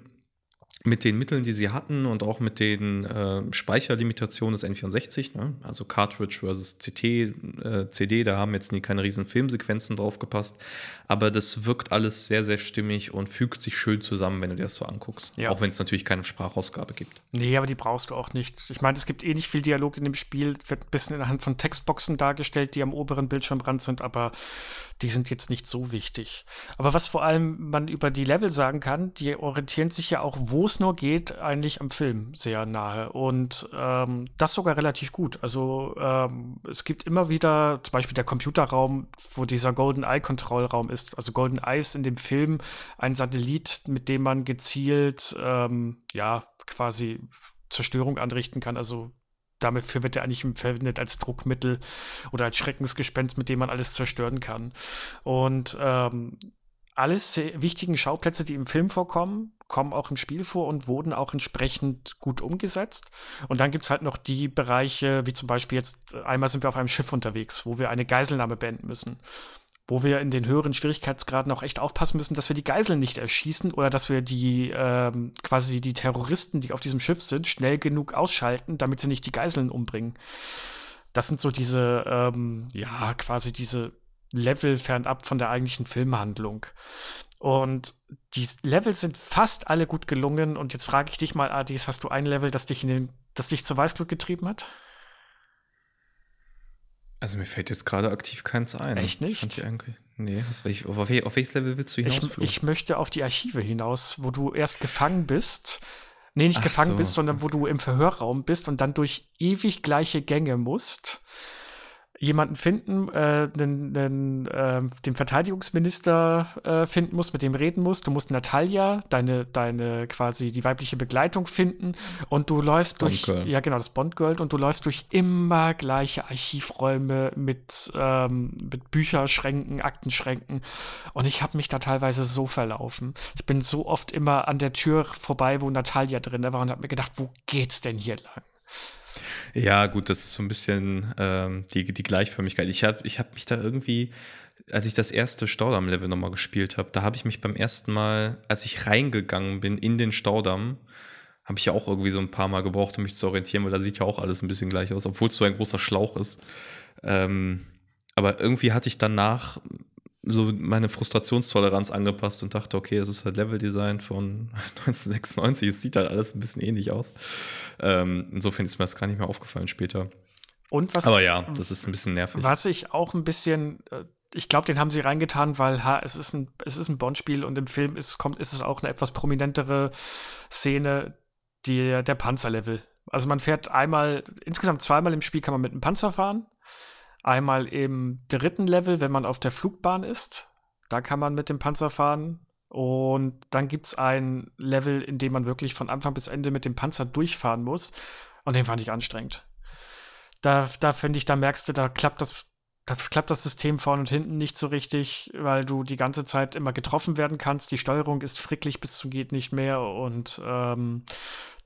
mit den Mitteln, die sie hatten und auch mit den äh, Speicherlimitationen des N64, ne? also Cartridge versus CT, äh, CD, da haben jetzt nie keine riesen Filmsequenzen drauf gepasst, aber das wirkt alles sehr, sehr stimmig und fügt sich schön zusammen, wenn du dir das so anguckst. Ja. Auch wenn es natürlich keine Sprachausgabe gibt. Nee, aber die brauchst du auch nicht. Ich meine, es gibt eh nicht viel Dialog in dem Spiel, wird ein bisschen anhand von Textboxen dargestellt, die am oberen Bildschirmrand sind, aber die sind jetzt nicht so wichtig. Aber was vor allem man über die Level sagen kann, die orientieren sich ja auch, wo es nur geht, eigentlich am Film sehr nahe. Und ähm, das sogar relativ gut. Also ähm, es gibt immer wieder, zum Beispiel der Computerraum, wo dieser Golden Eye Kontrollraum ist. Also Golden Eye ist in dem Film ein Satellit, mit dem man gezielt, ähm, ja, quasi Zerstörung anrichten kann. Also dafür wird er eigentlich verwendet als Druckmittel oder als Schreckensgespenst, mit dem man alles zerstören kann. Und ähm, alles wichtigen Schauplätze, die im Film vorkommen, kommen auch im Spiel vor und wurden auch entsprechend gut umgesetzt. Und dann gibt es halt noch die Bereiche, wie zum Beispiel jetzt, einmal sind wir auf einem Schiff unterwegs, wo wir eine Geiselnahme beenden müssen. Wo wir in den höheren Schwierigkeitsgraden auch echt aufpassen müssen, dass wir die Geiseln nicht erschießen oder dass wir die ähm, quasi die Terroristen, die auf diesem Schiff sind, schnell genug ausschalten, damit sie nicht die Geiseln umbringen. Das sind so diese, ähm, ja, quasi diese Level fernab von der eigentlichen Filmhandlung. Und die Level sind fast alle gut gelungen. Und jetzt frage ich dich mal, Adis, hast du ein Level, das dich, in den, das dich zur Weißglut getrieben hat? Also mir fällt jetzt gerade aktiv keins ein. Echt nicht? nee, auf, welch, auf, welches Level willst du hinaus? Ich, ich, möchte auf die Archive hinaus, wo du erst gefangen bist. Nee, nicht Ach gefangen so. bist, sondern wo du im Verhörraum bist und dann durch ewig gleiche Gänge musst jemanden finden, äh, den, den, äh, den Verteidigungsminister äh, finden musst, mit dem reden musst. Du musst Natalia, deine, deine quasi die weibliche Begleitung finden und du läufst durch, ja genau, das Bondgirl und du läufst durch immer gleiche Archivräume mit, ähm, mit Bücherschränken, Aktenschränken und ich habe mich da teilweise so verlaufen. Ich bin so oft immer an der Tür vorbei, wo Natalia drin war und habe mir gedacht, wo geht's denn hier lang? Ja, gut, das ist so ein bisschen ähm, die, die Gleichförmigkeit. Ich habe ich hab mich da irgendwie, als ich das erste Staudamm-Level nochmal gespielt habe, da habe ich mich beim ersten Mal, als ich reingegangen bin in den Staudamm, habe ich ja auch irgendwie so ein paar Mal gebraucht, um mich zu orientieren, weil da sieht ja auch alles ein bisschen gleich aus, obwohl es so ein großer Schlauch ist. Ähm, aber irgendwie hatte ich danach so meine Frustrationstoleranz angepasst und dachte, okay, es ist halt Leveldesign von 1996, es sieht halt alles ein bisschen ähnlich aus. Ähm, insofern ist mir das gar nicht mehr aufgefallen später. Und was, Aber ja, das ist ein bisschen nervig. Was ich auch ein bisschen, äh, ich glaube, den haben sie reingetan, weil ha, es ist ein, es ist ein Bond-Spiel und im Film ist, kommt, ist es auch eine etwas prominentere Szene, die, der Panzerlevel. Also man fährt einmal, insgesamt zweimal im Spiel kann man mit einem Panzer fahren. Einmal im dritten Level, wenn man auf der Flugbahn ist. Da kann man mit dem Panzer fahren. Und dann gibt es ein Level, in dem man wirklich von Anfang bis Ende mit dem Panzer durchfahren muss. Und den fand ich anstrengend. Da, da finde ich, da merkst du, da klappt das da klappt das System vorne und hinten nicht so richtig, weil du die ganze Zeit immer getroffen werden kannst. Die Steuerung ist fricklich bis zum geht nicht mehr und ähm,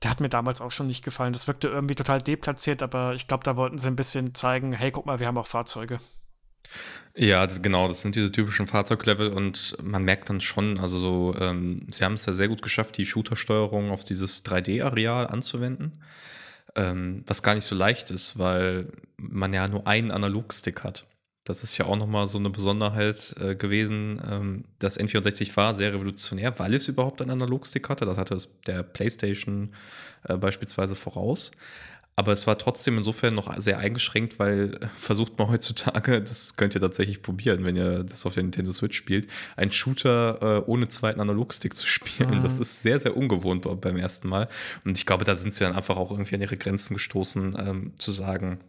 der hat mir damals auch schon nicht gefallen. Das wirkte irgendwie total deplatziert, aber ich glaube, da wollten sie ein bisschen zeigen, hey, guck mal, wir haben auch Fahrzeuge. Ja, das, genau, das sind diese typischen Fahrzeuglevel und man merkt dann schon, also so, ähm, sie haben es ja sehr gut geschafft, die Shooter-Steuerung auf dieses 3D-Areal anzuwenden. Ähm, was gar nicht so leicht ist, weil man ja nur einen Analogstick hat. Das ist ja auch nochmal so eine Besonderheit äh, gewesen. Ähm, das N64 war sehr revolutionär, weil es überhaupt einen Analogstick hatte. Das hatte es der PlayStation äh, beispielsweise voraus. Aber es war trotzdem insofern noch sehr eingeschränkt, weil äh, versucht man heutzutage, das könnt ihr tatsächlich probieren, wenn ihr das auf der Nintendo Switch spielt, einen Shooter äh, ohne zweiten Analogstick zu spielen. Mhm. Das ist sehr, sehr ungewohnt beim ersten Mal. Und ich glaube, da sind sie dann einfach auch irgendwie an ihre Grenzen gestoßen, ähm, zu sagen,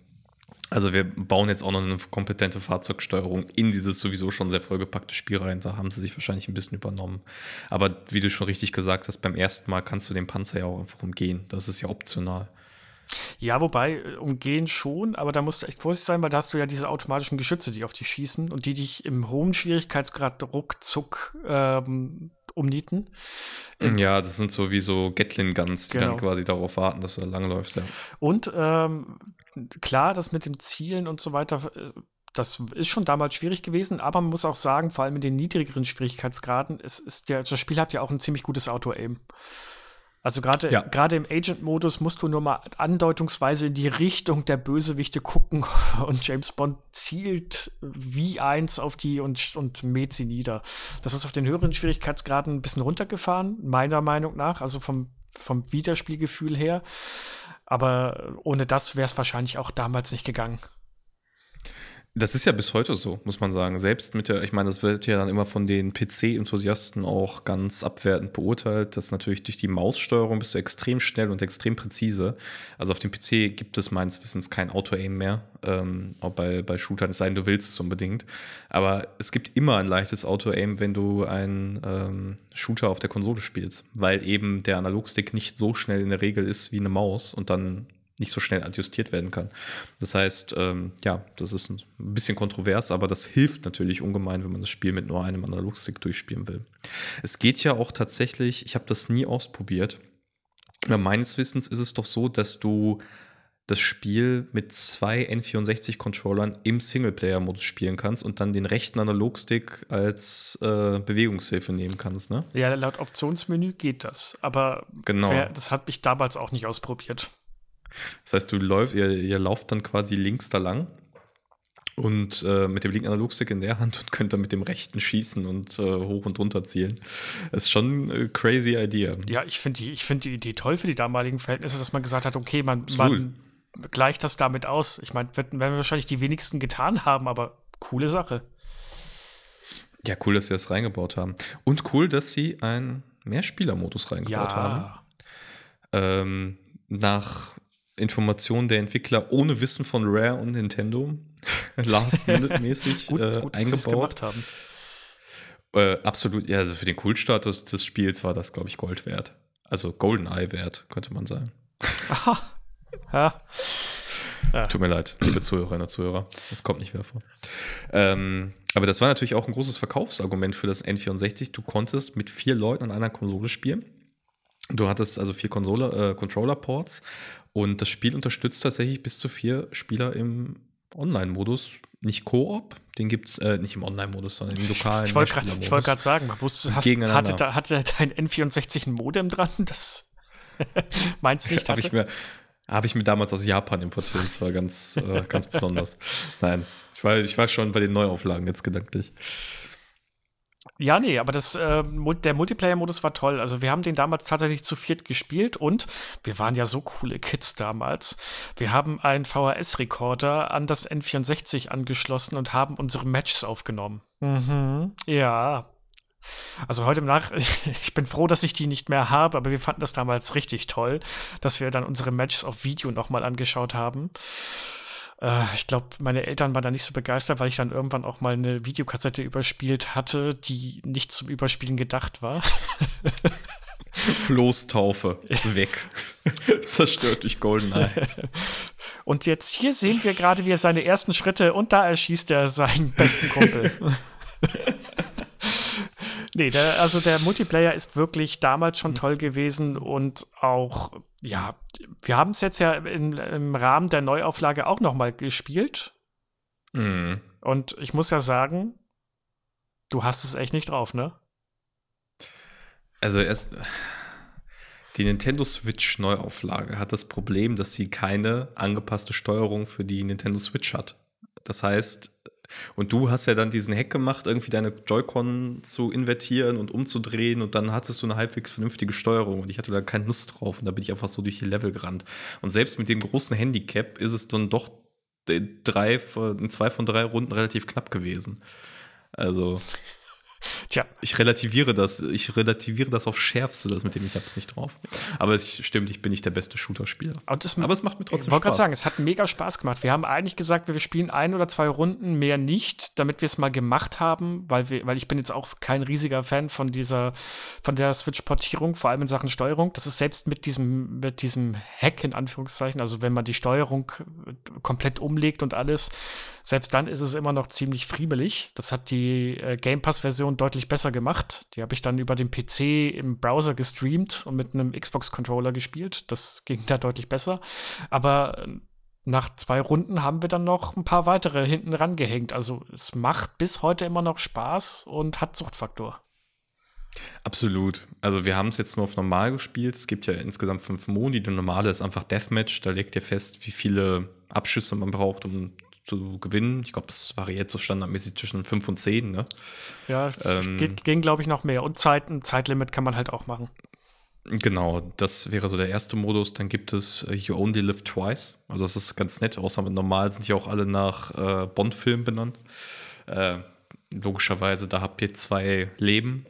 also wir bauen jetzt auch noch eine kompetente Fahrzeugsteuerung in dieses sowieso schon sehr vollgepackte Spiel rein. Da haben sie sich wahrscheinlich ein bisschen übernommen. Aber wie du schon richtig gesagt hast, beim ersten Mal kannst du den Panzer ja auch einfach umgehen. Das ist ja optional. Ja, wobei, äh, umgehen schon, aber da musst du echt vorsichtig sein, weil da hast du ja diese automatischen Geschütze, die auf dich schießen und die dich im hohen Schwierigkeitsgrad ruckzuck ähm, umnieten. Mm, ja, das sind so wie so Gatlin-Guns, die genau. dann quasi darauf warten, dass du da langläufst, ja. Und ähm, klar, das mit dem Zielen und so weiter, äh, das ist schon damals schwierig gewesen, aber man muss auch sagen, vor allem in den niedrigeren Schwierigkeitsgraden, es ist der, das Spiel hat ja auch ein ziemlich gutes Auto-Aim. Also gerade ja. im Agent-Modus musst du nur mal andeutungsweise in die Richtung der Bösewichte gucken und James Bond zielt wie eins auf die und, und mäht sie nieder. Das ist auf den höheren Schwierigkeitsgraden ein bisschen runtergefahren, meiner Meinung nach, also vom, vom Wiederspielgefühl her. Aber ohne das wäre es wahrscheinlich auch damals nicht gegangen. Das ist ja bis heute so, muss man sagen. Selbst mit der, ich meine, das wird ja dann immer von den PC-Enthusiasten auch ganz abwertend beurteilt, dass natürlich durch die Maussteuerung bist du extrem schnell und extrem präzise. Also auf dem PC gibt es meines Wissens kein Auto-Aim mehr, ähm, auch bei, bei Shootern, es sei denn, du willst es unbedingt. Aber es gibt immer ein leichtes Auto-Aim, wenn du einen ähm, Shooter auf der Konsole spielst, weil eben der Analogstick nicht so schnell in der Regel ist wie eine Maus und dann nicht so schnell adjustiert werden kann. Das heißt, ähm, ja, das ist ein bisschen kontrovers, aber das hilft natürlich ungemein, wenn man das Spiel mit nur einem Analogstick durchspielen will. Es geht ja auch tatsächlich, ich habe das nie ausprobiert, aber meines Wissens ist es doch so, dass du das Spiel mit zwei N64-Controllern im Singleplayer-Modus spielen kannst und dann den rechten Analogstick als äh, Bewegungshilfe nehmen kannst, ne? Ja, laut Optionsmenü geht das. Aber genau. wer, das hat mich damals auch nicht ausprobiert. Das heißt, du läuft, ihr, ihr lauft dann quasi links da lang und äh, mit dem linken Analogstick in der Hand und könnt dann mit dem rechten schießen und äh, hoch und runter zielen. Das ist schon eine crazy Idea. Ja, ich finde die, find die Idee toll für die damaligen Verhältnisse, dass man gesagt hat, okay, man, man gleicht das damit aus. Ich meine, werden wir wahrscheinlich die wenigsten getan haben, aber coole Sache. Ja, cool, dass sie das reingebaut haben. Und cool, dass sie einen Mehrspielermodus reingebaut ja. haben. Ähm, nach Informationen der Entwickler ohne Wissen von Rare und Nintendo last-minute-mäßig gut, äh, gut, eingebaut. haben. Äh, absolut, ja, also für den Kultstatus des Spiels war das, glaube ich, Gold wert. Also Goldeneye wert, könnte man sagen. Aha. Ja. ja. Tut mir leid, liebe Zuhörerinnen und Zuhörer. Das kommt nicht mehr vor. Ähm, aber das war natürlich auch ein großes Verkaufsargument für das N64. Du konntest mit vier Leuten an einer Konsole spielen. Du hattest also vier Konsole, äh, Controller-Ports und das Spiel unterstützt tatsächlich bis zu vier Spieler im Online-Modus. Nicht Koop, den gibt es äh, nicht im Online-Modus, sondern im lokalen. Ich wollte gerade wollt sagen, wusste, hast, hatte, hatte dein N64 ein Modem dran? Das meinst du nicht? Habe ich mir habe ich mir damals aus Japan importiert. Das war ganz, äh, ganz besonders. Nein, ich war, ich war schon bei den Neuauflagen jetzt gedanklich. Ja, nee, aber das, äh, der Multiplayer-Modus war toll. Also wir haben den damals tatsächlich zu viert gespielt und wir waren ja so coole Kids damals. Wir haben einen VHS-Rekorder an das N64 angeschlossen und haben unsere Matches aufgenommen. Mhm. Ja, also heute Nach, ich bin froh, dass ich die nicht mehr habe, aber wir fanden das damals richtig toll, dass wir dann unsere Matches auf Video nochmal angeschaut haben. Äh, ich glaube, meine Eltern waren da nicht so begeistert, weil ich dann irgendwann auch mal eine Videokassette überspielt hatte, die nicht zum Überspielen gedacht war. Floßtaufe weg. Zerstört durch Goldeneye. Und jetzt hier sehen wir gerade, wie er seine ersten Schritte und da erschießt er seinen besten Kumpel. Nee, der, also der Multiplayer ist wirklich damals schon mhm. toll gewesen und auch, ja, wir haben es jetzt ja in, im Rahmen der Neuauflage auch noch mal gespielt. Mhm. Und ich muss ja sagen, du hast es echt nicht drauf, ne? Also erst die Nintendo Switch Neuauflage hat das Problem, dass sie keine angepasste Steuerung für die Nintendo Switch hat. Das heißt, und du hast ja dann diesen Hack gemacht, irgendwie deine Joy-Con zu invertieren und umzudrehen und dann hattest du eine halbwegs vernünftige Steuerung und ich hatte da keine Lust drauf und da bin ich einfach so durch die Level gerannt. Und selbst mit dem großen Handicap ist es dann doch drei, in zwei von drei Runden relativ knapp gewesen. Also Tja. Ich relativiere das, ich relativiere das auf Schärfste, das mit dem ich hab's nicht drauf. Aber es stimmt, ich bin nicht der beste Shooter-Spieler. Aber es macht mir trotzdem ich Spaß. Ich gerade sagen, es hat mega Spaß gemacht. Wir haben eigentlich gesagt, wir spielen ein oder zwei Runden, mehr nicht, damit wir es mal gemacht haben, weil wir, weil ich bin jetzt auch kein riesiger Fan von dieser, von der Switch-Portierung, vor allem in Sachen Steuerung. Das ist selbst mit diesem, mit diesem Hack in Anführungszeichen, also wenn man die Steuerung komplett umlegt und alles, selbst dann ist es immer noch ziemlich friemelig. Das hat die äh, Game Pass-Version deutlich besser gemacht. Die habe ich dann über den PC im Browser gestreamt und mit einem Xbox-Controller gespielt. Das ging da deutlich besser. Aber äh, nach zwei Runden haben wir dann noch ein paar weitere hinten rangehängt. Also es macht bis heute immer noch Spaß und hat Suchtfaktor. Absolut. Also wir haben es jetzt nur auf normal gespielt. Es gibt ja insgesamt fünf Modi. Der normale ist einfach Deathmatch. Da legt ihr fest, wie viele Abschüsse man braucht, um zu gewinnen. Ich glaube, das variiert so standardmäßig zwischen 5 und 10. Ne? Ja, ähm, geht, ging, glaube ich, noch mehr. Und Zeit, ein Zeitlimit kann man halt auch machen. Genau, das wäre so der erste Modus. Dann gibt es uh, You Only Live Twice. Also das ist ganz nett. Außer mit normal sind ja auch alle nach äh, Bond-Filmen benannt. Äh, logischerweise, da habt ihr zwei Leben.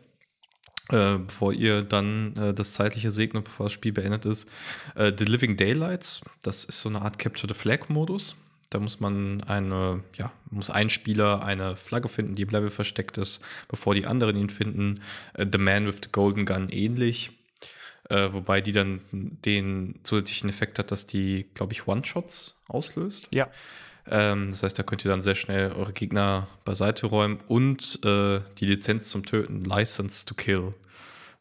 Äh, bevor ihr dann äh, das zeitliche segnet, bevor das Spiel beendet ist. Äh, the Living Daylights, das ist so eine Art Capture the Flag Modus. Da muss man eine, ja, muss ein Spieler eine Flagge finden, die im Level versteckt ist, bevor die anderen ihn finden. Äh, the Man with the Golden Gun ähnlich. Äh, wobei die dann den zusätzlichen Effekt hat, dass die, glaube ich, One-Shots auslöst. Ja. Ähm, das heißt, da könnt ihr dann sehr schnell eure Gegner beiseite räumen und äh, die Lizenz zum Töten, License to Kill.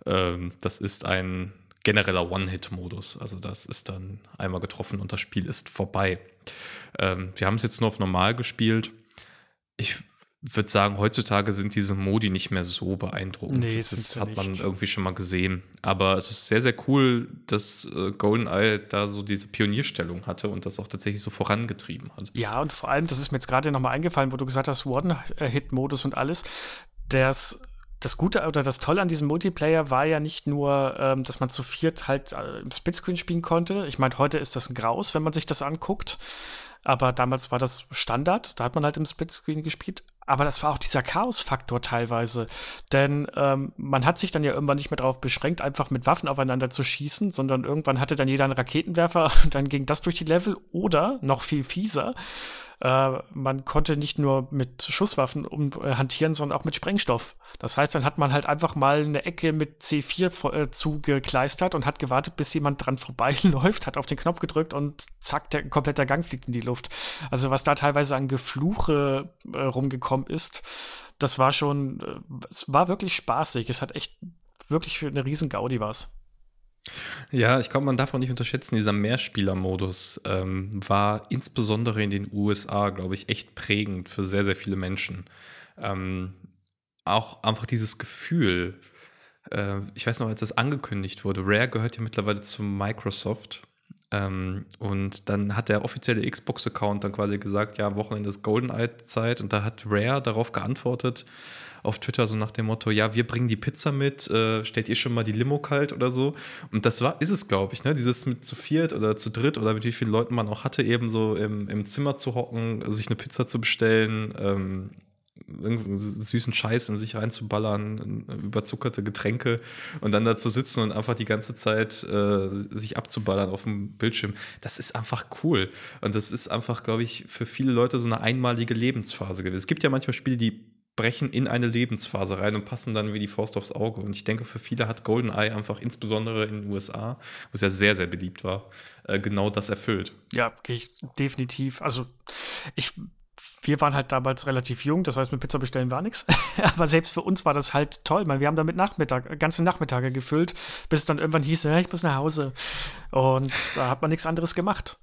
Ähm, das ist ein genereller One-Hit-Modus. Also das ist dann einmal getroffen und das Spiel ist vorbei. Ähm, wir haben es jetzt nur auf normal gespielt. Ich würde sagen, heutzutage sind diese Modi nicht mehr so beeindruckend. Nee, das, das hat man nicht. irgendwie schon mal gesehen. Aber es ist sehr, sehr cool, dass äh, GoldenEye da so diese Pionierstellung hatte und das auch tatsächlich so vorangetrieben hat. Ja, und vor allem, das ist mir jetzt gerade nochmal eingefallen, wo du gesagt hast, One-Hit-Modus und alles. Das das Gute oder das Tolle an diesem Multiplayer war ja nicht nur, ähm, dass man zu viert halt äh, im Splitscreen spielen konnte. Ich meine, heute ist das ein Graus, wenn man sich das anguckt. Aber damals war das Standard, da hat man halt im Splitscreen gespielt. Aber das war auch dieser Chaos-Faktor teilweise. Denn ähm, man hat sich dann ja irgendwann nicht mehr darauf beschränkt, einfach mit Waffen aufeinander zu schießen, sondern irgendwann hatte dann jeder einen Raketenwerfer und dann ging das durch die Level. Oder, noch viel fieser, äh, man konnte nicht nur mit Schusswaffen um, äh, hantieren, sondern auch mit Sprengstoff. Das heißt, dann hat man halt einfach mal eine Ecke mit C4 äh, zugekleistert und hat gewartet, bis jemand dran vorbeiläuft, hat auf den Knopf gedrückt und zack, der komplette Gang fliegt in die Luft. Also was da teilweise an Gefluche äh, rumgekommen ist, das war schon, äh, es war wirklich spaßig. Es hat echt wirklich für eine riesen Gaudi was. Ja, ich glaube, man darf auch nicht unterschätzen, dieser Mehrspieler-Modus ähm, war insbesondere in den USA, glaube ich, echt prägend für sehr, sehr viele Menschen. Ähm, auch einfach dieses Gefühl, äh, ich weiß noch, als das angekündigt wurde, Rare gehört ja mittlerweile zu Microsoft. Ähm, und dann hat der offizielle Xbox-Account dann quasi gesagt, ja, Wochenende ist GoldenEye-Zeit. Und da hat Rare darauf geantwortet, auf Twitter so nach dem Motto, ja, wir bringen die Pizza mit, äh, stellt ihr schon mal die Limo kalt oder so. Und das war, ist es, glaube ich, ne? Dieses mit zu viert oder zu dritt oder mit wie vielen Leuten man auch hatte, eben so im, im Zimmer zu hocken, sich eine Pizza zu bestellen, ähm, süßen Scheiß in sich reinzuballern, überzuckerte Getränke und dann da zu sitzen und einfach die ganze Zeit äh, sich abzuballern auf dem Bildschirm. Das ist einfach cool. Und das ist einfach, glaube ich, für viele Leute so eine einmalige Lebensphase gewesen. Es gibt ja manchmal Spiele, die brechen in eine Lebensphase rein und passen dann wie die Faust aufs Auge. Und ich denke, für viele hat GoldenEye einfach insbesondere in den USA, wo es ja sehr, sehr beliebt war, äh, genau das erfüllt. Ja, ich, definitiv. Also ich wir waren halt damals relativ jung, das heißt, mit Pizza bestellen war nichts. Aber selbst für uns war das halt toll, weil wir haben damit Nachmittag, ganze Nachmittage gefüllt, bis es dann irgendwann hieß, ja, ich muss nach Hause. Und da hat man nichts anderes gemacht.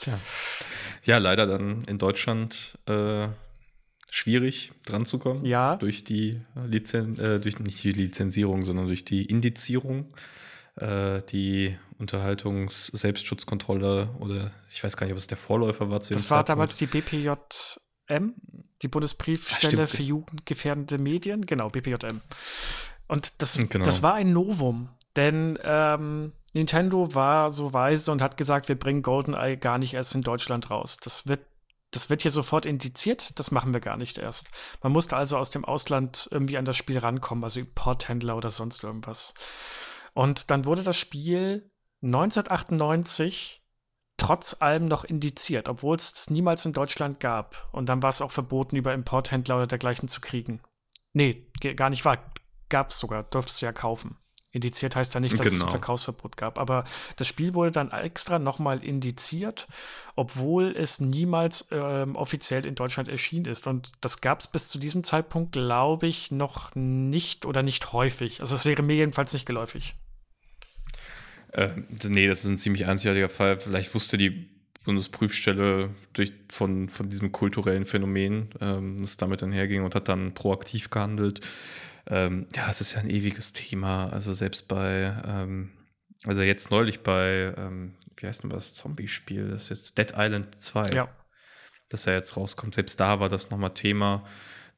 Tja. Ja, leider dann in Deutschland äh, schwierig dran zu kommen. Ja. Durch die Lizen äh, durch nicht die Lizenzierung, sondern durch die Indizierung. Äh, die Unterhaltungs-Selbstschutzkontrolle oder ich weiß gar nicht, ob es der Vorläufer war zu Das war damals die BPJM, die Bundesbriefstelle Ach, für jugendgefährdende Medien. Genau, BPJM. Und das, genau. das war ein Novum, denn ähm, Nintendo war so weise und hat gesagt, wir bringen GoldenEye gar nicht erst in Deutschland raus. Das wird das wird hier sofort indiziert, das machen wir gar nicht erst. Man musste also aus dem Ausland irgendwie an das Spiel rankommen, also Importhändler oder sonst irgendwas. Und dann wurde das Spiel 1998 trotz allem noch indiziert, obwohl es es niemals in Deutschland gab. Und dann war es auch verboten, über Importhändler oder dergleichen zu kriegen. Nee, gar nicht wahr. Gab es sogar, durftest du ja kaufen. Indiziert heißt ja nicht, dass genau. es ein Verkaufsverbot gab. Aber das Spiel wurde dann extra nochmal indiziert, obwohl es niemals ähm, offiziell in Deutschland erschienen ist. Und das gab es bis zu diesem Zeitpunkt, glaube ich, noch nicht oder nicht häufig. Also es wäre mir jedenfalls nicht geläufig. Äh, nee, das ist ein ziemlich einzigartiger Fall. Vielleicht wusste die Bundesprüfstelle durch, von, von diesem kulturellen Phänomen, ähm, das damit einherging und hat dann proaktiv gehandelt. Ähm, ja, es ist ja ein ewiges Thema. Also selbst bei, ähm, also jetzt neulich bei, ähm, wie heißt denn das Zombie-Spiel? Das ist jetzt Dead Island 2. Ja. Das ja jetzt rauskommt. Selbst da war das nochmal Thema,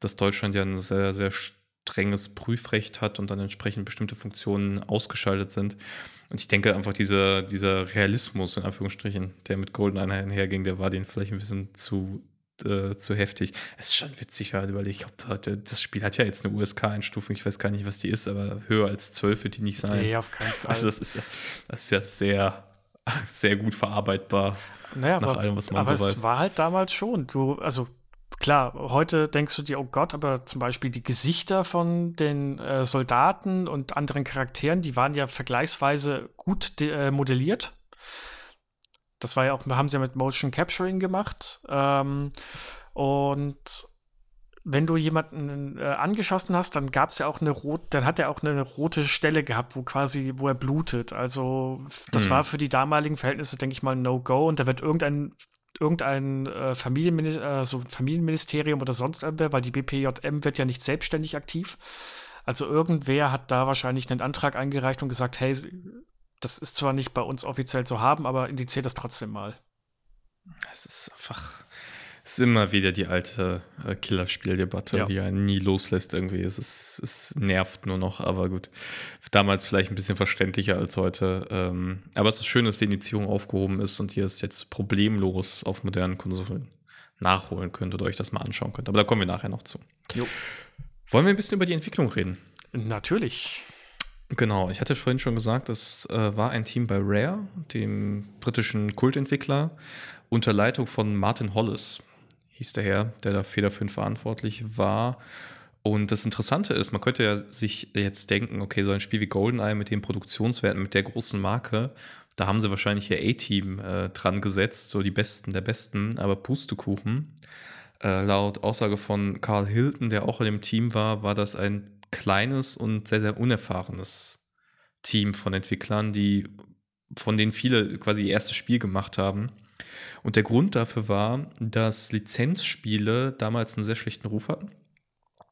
dass Deutschland ja ein sehr, sehr strenges Prüfrecht hat und dann entsprechend bestimmte Funktionen ausgeschaltet sind. Und ich denke einfach, dieser, dieser Realismus, in Anführungsstrichen, der mit Golden einherging, der war denen vielleicht ein bisschen zu äh, zu heftig. Es ist schon witzig, weil ich glaube, das Spiel hat ja jetzt eine USK-Einstufung. Ich weiß gar nicht, was die ist, aber höher als 12 wird die nicht sein. Nee, auf keinen Fall. Also, das ist ja, das ist ja sehr, sehr gut verarbeitbar. Naja, nach aber, allem, was man aber so weiß. es war halt damals schon. Du, also klar, heute denkst du dir, oh Gott, aber zum Beispiel die Gesichter von den äh, Soldaten und anderen Charakteren, die waren ja vergleichsweise gut äh, modelliert. Das war ja auch, haben sie ja mit Motion Capturing gemacht. Ähm, und wenn du jemanden äh, angeschossen hast, dann gab es ja auch eine rote, dann hat er auch eine rote Stelle gehabt, wo quasi, wo er blutet. Also das hm. war für die damaligen Verhältnisse, denke ich mal, ein No-Go. Und da wird irgendein irgendein äh, Familienminister, äh, so Familienministerium oder sonst irgendwer, weil die BPJM wird ja nicht selbstständig aktiv. Also irgendwer hat da wahrscheinlich einen Antrag eingereicht und gesagt, hey, das ist zwar nicht bei uns offiziell zu haben, aber indiziert das trotzdem mal. Es ist einfach ist immer wieder die alte äh, Killerspieldebatte, ja. die ja nie loslässt irgendwie. Es, ist, es nervt nur noch, aber gut. Damals vielleicht ein bisschen verständlicher als heute. Ähm, aber es ist schön, dass die Indizierung aufgehoben ist und ihr es jetzt problemlos auf modernen Konsolen nachholen könnt oder euch das mal anschauen könnt. Aber da kommen wir nachher noch zu. Jo. Wollen wir ein bisschen über die Entwicklung reden? Natürlich. Genau, ich hatte vorhin schon gesagt, es äh, war ein Team bei Rare, dem britischen Kultentwickler, unter Leitung von Martin Hollis hieß der Herr, der da federführend verantwortlich war. Und das Interessante ist, man könnte ja sich jetzt denken, okay, so ein Spiel wie GoldenEye mit den Produktionswerten, mit der großen Marke, da haben sie wahrscheinlich ihr A-Team äh, dran gesetzt, so die Besten der Besten, aber Pustekuchen. Äh, laut Aussage von Carl Hilton, der auch in dem Team war, war das ein kleines und sehr, sehr unerfahrenes Team von Entwicklern, die von denen viele quasi ihr erstes Spiel gemacht haben. Und der Grund dafür war, dass Lizenzspiele damals einen sehr schlechten Ruf hatten.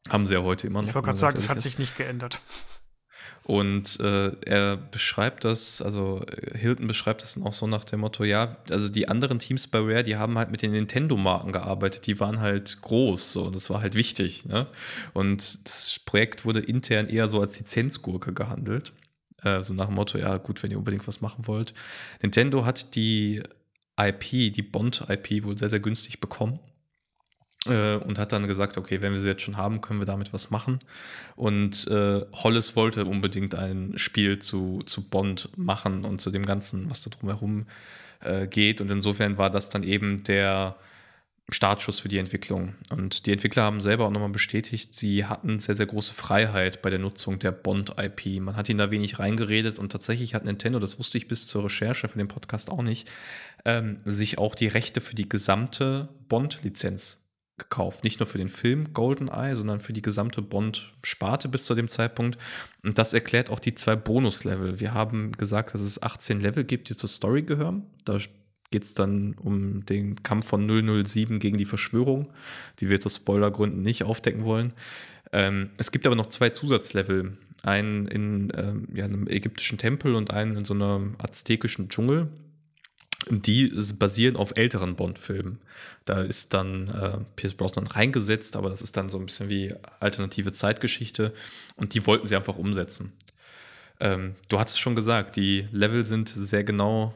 Haben sie ja heute immer noch. Ich wollte gerade sagen, es hat sich nicht geändert. Und äh, er beschreibt das, also Hilton beschreibt das dann auch so nach dem Motto, ja, also die anderen Teams bei Rare, die haben halt mit den Nintendo-Marken gearbeitet, die waren halt groß, so, das war halt wichtig. Ne? Und das Projekt wurde intern eher so als Lizenzgurke gehandelt. Äh, so nach dem Motto, ja, gut, wenn ihr unbedingt was machen wollt. Nintendo hat die IP, die Bond-IP, wohl sehr, sehr günstig bekommen. Äh, und hat dann gesagt, okay, wenn wir sie jetzt schon haben, können wir damit was machen. Und äh, Hollis wollte unbedingt ein Spiel zu, zu Bond machen und zu dem Ganzen, was da drumherum äh, geht. Und insofern war das dann eben der Startschuss für die Entwicklung. Und die Entwickler haben selber auch nochmal bestätigt, sie hatten sehr, sehr große Freiheit bei der Nutzung der Bond-IP. Man hat ihnen da wenig reingeredet und tatsächlich hat Nintendo, das wusste ich bis zur Recherche für den Podcast auch nicht, ähm, sich auch die Rechte für die gesamte Bond-Lizenz gekauft. Nicht nur für den Film GoldenEye, sondern für die gesamte Bond-Sparte bis zu dem Zeitpunkt. Und das erklärt auch die zwei Bonuslevel. Wir haben gesagt, dass es 18 Level gibt, die zur Story gehören. Da geht es dann um den Kampf von 007 gegen die Verschwörung, die wir aus Spoilergründen nicht aufdecken wollen. Ähm, es gibt aber noch zwei Zusatzlevel. Einen in ähm, ja, einem ägyptischen Tempel und einen in so einem aztekischen Dschungel. Die basieren auf älteren Bond-Filmen. Da ist dann äh, Pierce Brosnan reingesetzt, aber das ist dann so ein bisschen wie alternative Zeitgeschichte. Und die wollten sie einfach umsetzen. Ähm, du hast es schon gesagt, die Level sind sehr genau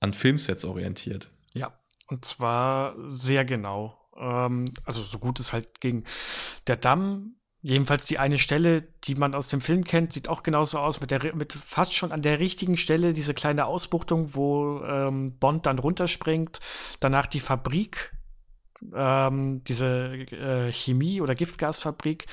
an Filmsets orientiert. Ja, und zwar sehr genau. Ähm, also so gut es halt ging. Der Damm, jedenfalls die eine Stelle, die man aus dem Film kennt, sieht auch genauso aus, mit, der, mit fast schon an der richtigen Stelle, diese kleine Ausbuchtung, wo ähm, Bond dann runterspringt. Danach die Fabrik, ähm, diese äh, Chemie- oder Giftgasfabrik,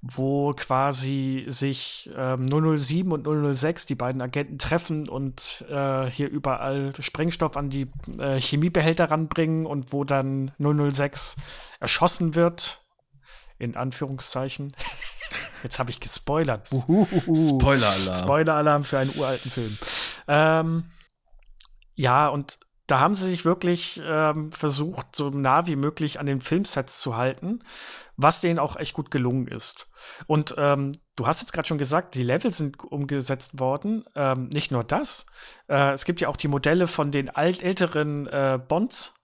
wo quasi sich ähm, 007 und 006, die beiden Agenten, treffen und äh, hier überall Sprengstoff an die äh, Chemiebehälter ranbringen und wo dann 006 erschossen wird. In Anführungszeichen. Jetzt habe ich gespoilert. Spoiler-Alarm. Spoiler-Alarm für einen uralten Film. Ähm, ja, und da haben sie sich wirklich ähm, versucht, so nah wie möglich an den Filmsets zu halten, was denen auch echt gut gelungen ist. Und ähm, du hast jetzt gerade schon gesagt, die Level sind umgesetzt worden. Ähm, nicht nur das, äh, es gibt ja auch die Modelle von den alt älteren äh, Bonds,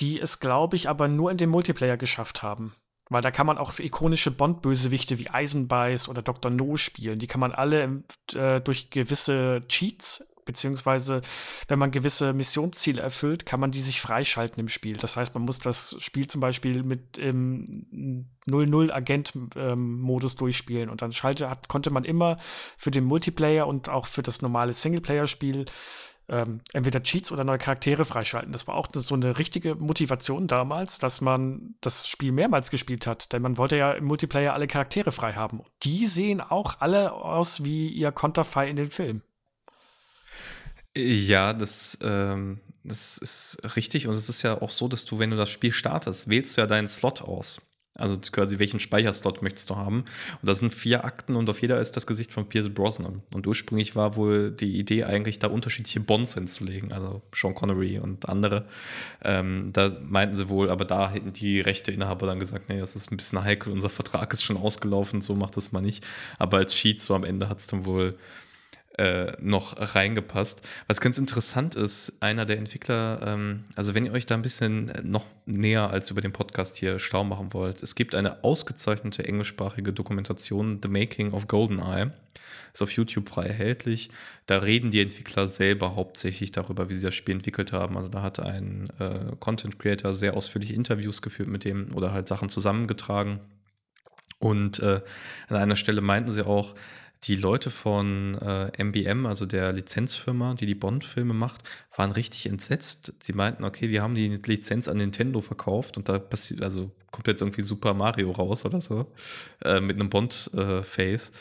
die es, glaube ich, aber nur in den Multiplayer geschafft haben. Weil da kann man auch ikonische Bond-Bösewichte wie Eisenbeiß oder Dr. No spielen. Die kann man alle äh, durch gewisse Cheats beziehungsweise wenn man gewisse Missionsziele erfüllt, kann man die sich freischalten im Spiel. Das heißt, man muss das Spiel zum Beispiel mit im 0-0-Agent-Modus ähm, durchspielen und dann schalte, hat, konnte man immer für den Multiplayer und auch für das normale Singleplayer-Spiel ähm, entweder Cheats oder neue Charaktere freischalten. Das war auch so eine richtige Motivation damals, dass man das Spiel mehrmals gespielt hat, denn man wollte ja im Multiplayer alle Charaktere frei haben. Die sehen auch alle aus wie ihr Konterfei in den Film. Ja, das, ähm, das ist richtig und es ist ja auch so, dass du, wenn du das Spiel startest, wählst du ja deinen Slot aus. Also quasi, welchen Speicherslot möchtest du haben? Und da sind vier Akten und auf jeder ist das Gesicht von Pierce Brosnan. Und ursprünglich war wohl die Idee eigentlich, da unterschiedliche Bonds hinzulegen, also Sean Connery und andere. Ähm, da meinten sie wohl, aber da hätten die Rechteinhaber dann gesagt, nee, das ist ein bisschen heikel, unser Vertrag ist schon ausgelaufen, so macht das mal nicht. Aber als Cheat so am Ende hat es dann wohl äh, noch reingepasst. Was ganz interessant ist, einer der Entwickler, ähm, also wenn ihr euch da ein bisschen noch näher als über den Podcast hier schlau machen wollt, es gibt eine ausgezeichnete englischsprachige Dokumentation, The Making of GoldenEye. Ist auf YouTube frei erhältlich. Da reden die Entwickler selber hauptsächlich darüber, wie sie das Spiel entwickelt haben. Also da hat ein äh, Content Creator sehr ausführlich Interviews geführt mit dem oder halt Sachen zusammengetragen. Und äh, an einer Stelle meinten sie auch, die Leute von äh, MBM, also der Lizenzfirma, die die Bond-Filme macht, waren richtig entsetzt. Sie meinten, okay, wir haben die Lizenz an Nintendo verkauft und da passiert, also kommt jetzt irgendwie Super Mario raus oder so, äh, mit einem Bond-Face. Äh,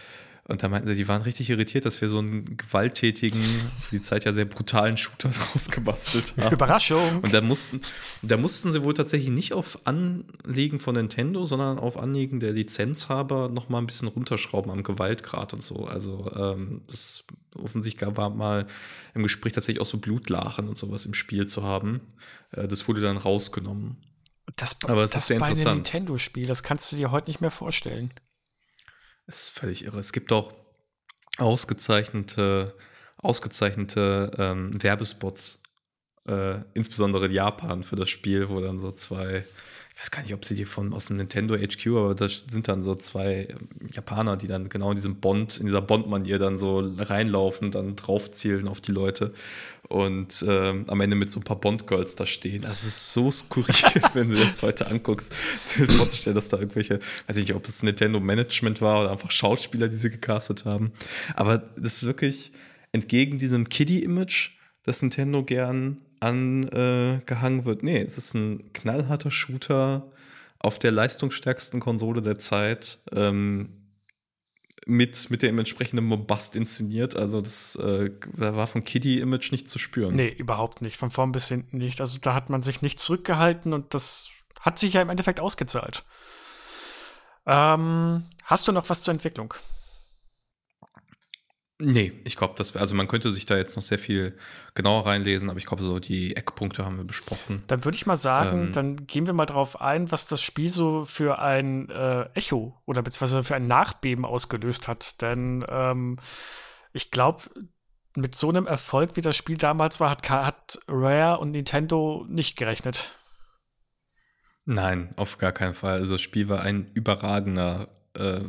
und da meinten sie, die waren richtig irritiert, dass wir so einen gewalttätigen, für die Zeit ja sehr brutalen Shooter draus gebastelt haben. Überraschung! Und da mussten, da mussten sie wohl tatsächlich nicht auf Anliegen von Nintendo, sondern auf Anliegen der Lizenzhaber noch mal ein bisschen runterschrauben am Gewaltgrad und so. Also ähm, das offensichtlich war mal im Gespräch tatsächlich auch so Blutlachen und sowas im Spiel zu haben. Äh, das wurde dann rausgenommen. Das, Aber es ist sehr bei interessant. einem Nintendo-Spiel, das kannst du dir heute nicht mehr vorstellen. Das ist völlig irre. Es gibt auch ausgezeichnete, ausgezeichnete ähm, Werbespots, äh, insbesondere in Japan für das Spiel, wo dann so zwei ich weiß gar nicht, ob sie die von aus dem Nintendo HQ, aber da sind dann so zwei ähm, Japaner, die dann genau in diesem Bond, in dieser Bond-Manier dann so reinlaufen, dann draufzielen auf die Leute und ähm, am Ende mit so ein paar Bond-Girls da stehen. Das ist so skurril, wenn du das heute anguckst, dir vorzustellen, dass da irgendwelche, weiß ich nicht, ob es Nintendo-Management war oder einfach Schauspieler, die sie gecastet haben. Aber das ist wirklich entgegen diesem Kiddie-Image, das Nintendo gern angehangen äh, wird. Nee, es ist ein knallharter Shooter auf der leistungsstärksten Konsole der Zeit. Ähm, mit, mit dem entsprechenden Bombast inszeniert. Also das äh, war von Kiddie-Image nicht zu spüren. Nee, überhaupt nicht. Von vorn bis hinten nicht. Also da hat man sich nicht zurückgehalten und das hat sich ja im Endeffekt ausgezahlt. Ähm, hast du noch was zur Entwicklung? Nee, ich glaube, das also man könnte sich da jetzt noch sehr viel genauer reinlesen, aber ich glaube, so die Eckpunkte haben wir besprochen. Dann würde ich mal sagen, ähm, dann gehen wir mal drauf ein, was das Spiel so für ein äh, Echo oder beziehungsweise für ein Nachbeben ausgelöst hat. Denn ähm, ich glaube, mit so einem Erfolg, wie das Spiel damals war, hat, hat Rare und Nintendo nicht gerechnet. Nein, auf gar keinen Fall. Also das Spiel war ein überragender äh,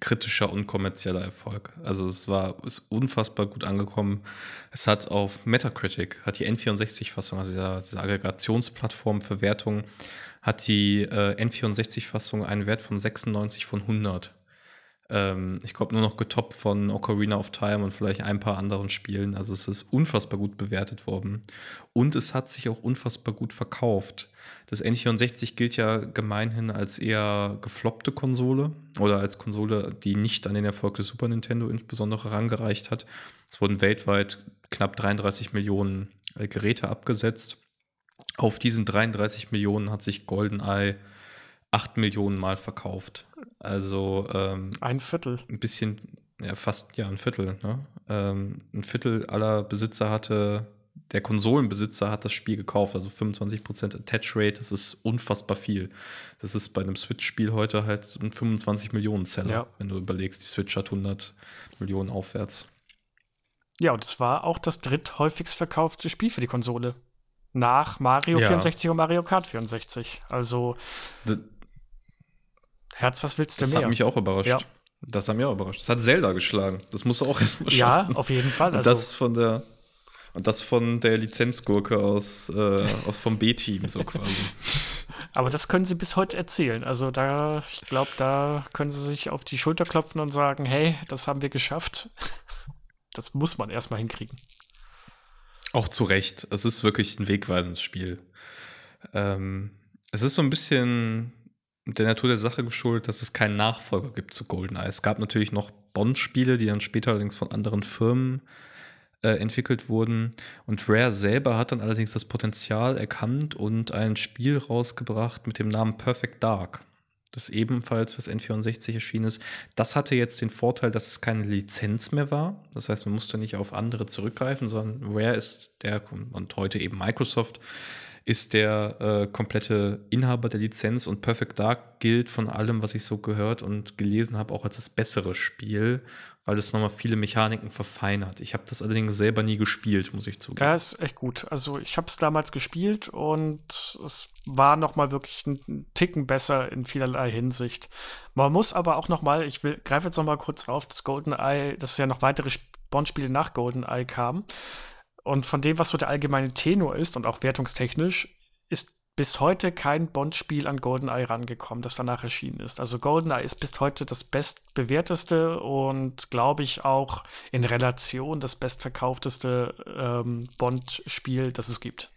kritischer und kommerzieller Erfolg. Also es war ist unfassbar gut angekommen. Es hat auf Metacritic, hat die N64-Fassung, also dieser, diese Aggregationsplattform für Wertungen, hat die äh, N64-Fassung einen Wert von 96 von 100. Ähm, ich glaube nur noch getoppt von Ocarina of Time und vielleicht ein paar anderen Spielen. Also es ist unfassbar gut bewertet worden. Und es hat sich auch unfassbar gut verkauft. Das N64 gilt ja gemeinhin als eher gefloppte Konsole oder als Konsole, die nicht an den Erfolg des Super Nintendo insbesondere rangereicht hat. Es wurden weltweit knapp 33 Millionen äh, Geräte abgesetzt. Auf diesen 33 Millionen hat sich GoldenEye 8 Millionen Mal verkauft. Also ähm, ein Viertel. Ein bisschen, ja, fast ja, ein Viertel. Ne? Ähm, ein Viertel aller Besitzer hatte, der Konsolenbesitzer hat das Spiel gekauft, also 25% Attach Rate, das ist unfassbar viel. Das ist bei einem Switch-Spiel heute halt ein 25 Millionen Seller, ja. wenn du überlegst, die Switch hat 100 Millionen aufwärts. Ja, und es war auch das dritthäufigst verkaufte Spiel für die Konsole. Nach Mario ja. 64 und Mario Kart 64. Also. Das, Herz, was willst du das mehr? Das hat mich auch überrascht. Ja. Das hat mich auch überrascht. Das hat Zelda geschlagen. Das musst du auch erstmal schaffen. Ja, auf jeden Fall. Also, das von der und das von der Lizenzgurke aus, äh, aus vom B-Team, so quasi. Aber das können sie bis heute erzählen. Also da, ich glaube, da können sie sich auf die Schulter klopfen und sagen, hey, das haben wir geschafft. Das muss man erstmal hinkriegen. Auch zu Recht. Es ist wirklich ein wegweisendes Spiel. Ähm, es ist so ein bisschen der Natur der Sache geschuldet, dass es keinen Nachfolger gibt zu GoldenEye. Es gab natürlich noch Bond-Spiele, die dann später allerdings von anderen Firmen äh, entwickelt wurden. Und Rare selber hat dann allerdings das Potenzial erkannt und ein Spiel rausgebracht mit dem Namen Perfect Dark das ebenfalls fürs N64 erschienen ist. Das hatte jetzt den Vorteil, dass es keine Lizenz mehr war. Das heißt, man musste nicht auf andere zurückgreifen, sondern Rare ist der, und heute eben Microsoft, ist der äh, komplette Inhaber der Lizenz und Perfect Dark gilt von allem, was ich so gehört und gelesen habe, auch als das bessere Spiel weil es nochmal viele Mechaniken verfeinert. Ich habe das allerdings selber nie gespielt, muss ich zugeben. Ja, ist echt gut. Also ich habe es damals gespielt und es war nochmal wirklich ein Ticken besser in vielerlei Hinsicht. Man muss aber auch nochmal, ich greife jetzt nochmal kurz auf, das GoldenEye, dass ja noch weitere Bond-Spiele nach GoldenEye kamen. Und von dem, was so der allgemeine Tenor ist und auch wertungstechnisch, ist bis heute kein Bond-Spiel an GoldenEye rangekommen, das danach erschienen ist. Also GoldenEye ist bis heute das bestbewerteste und glaube ich auch in Relation das bestverkaufteste ähm, Bond-Spiel, das es gibt.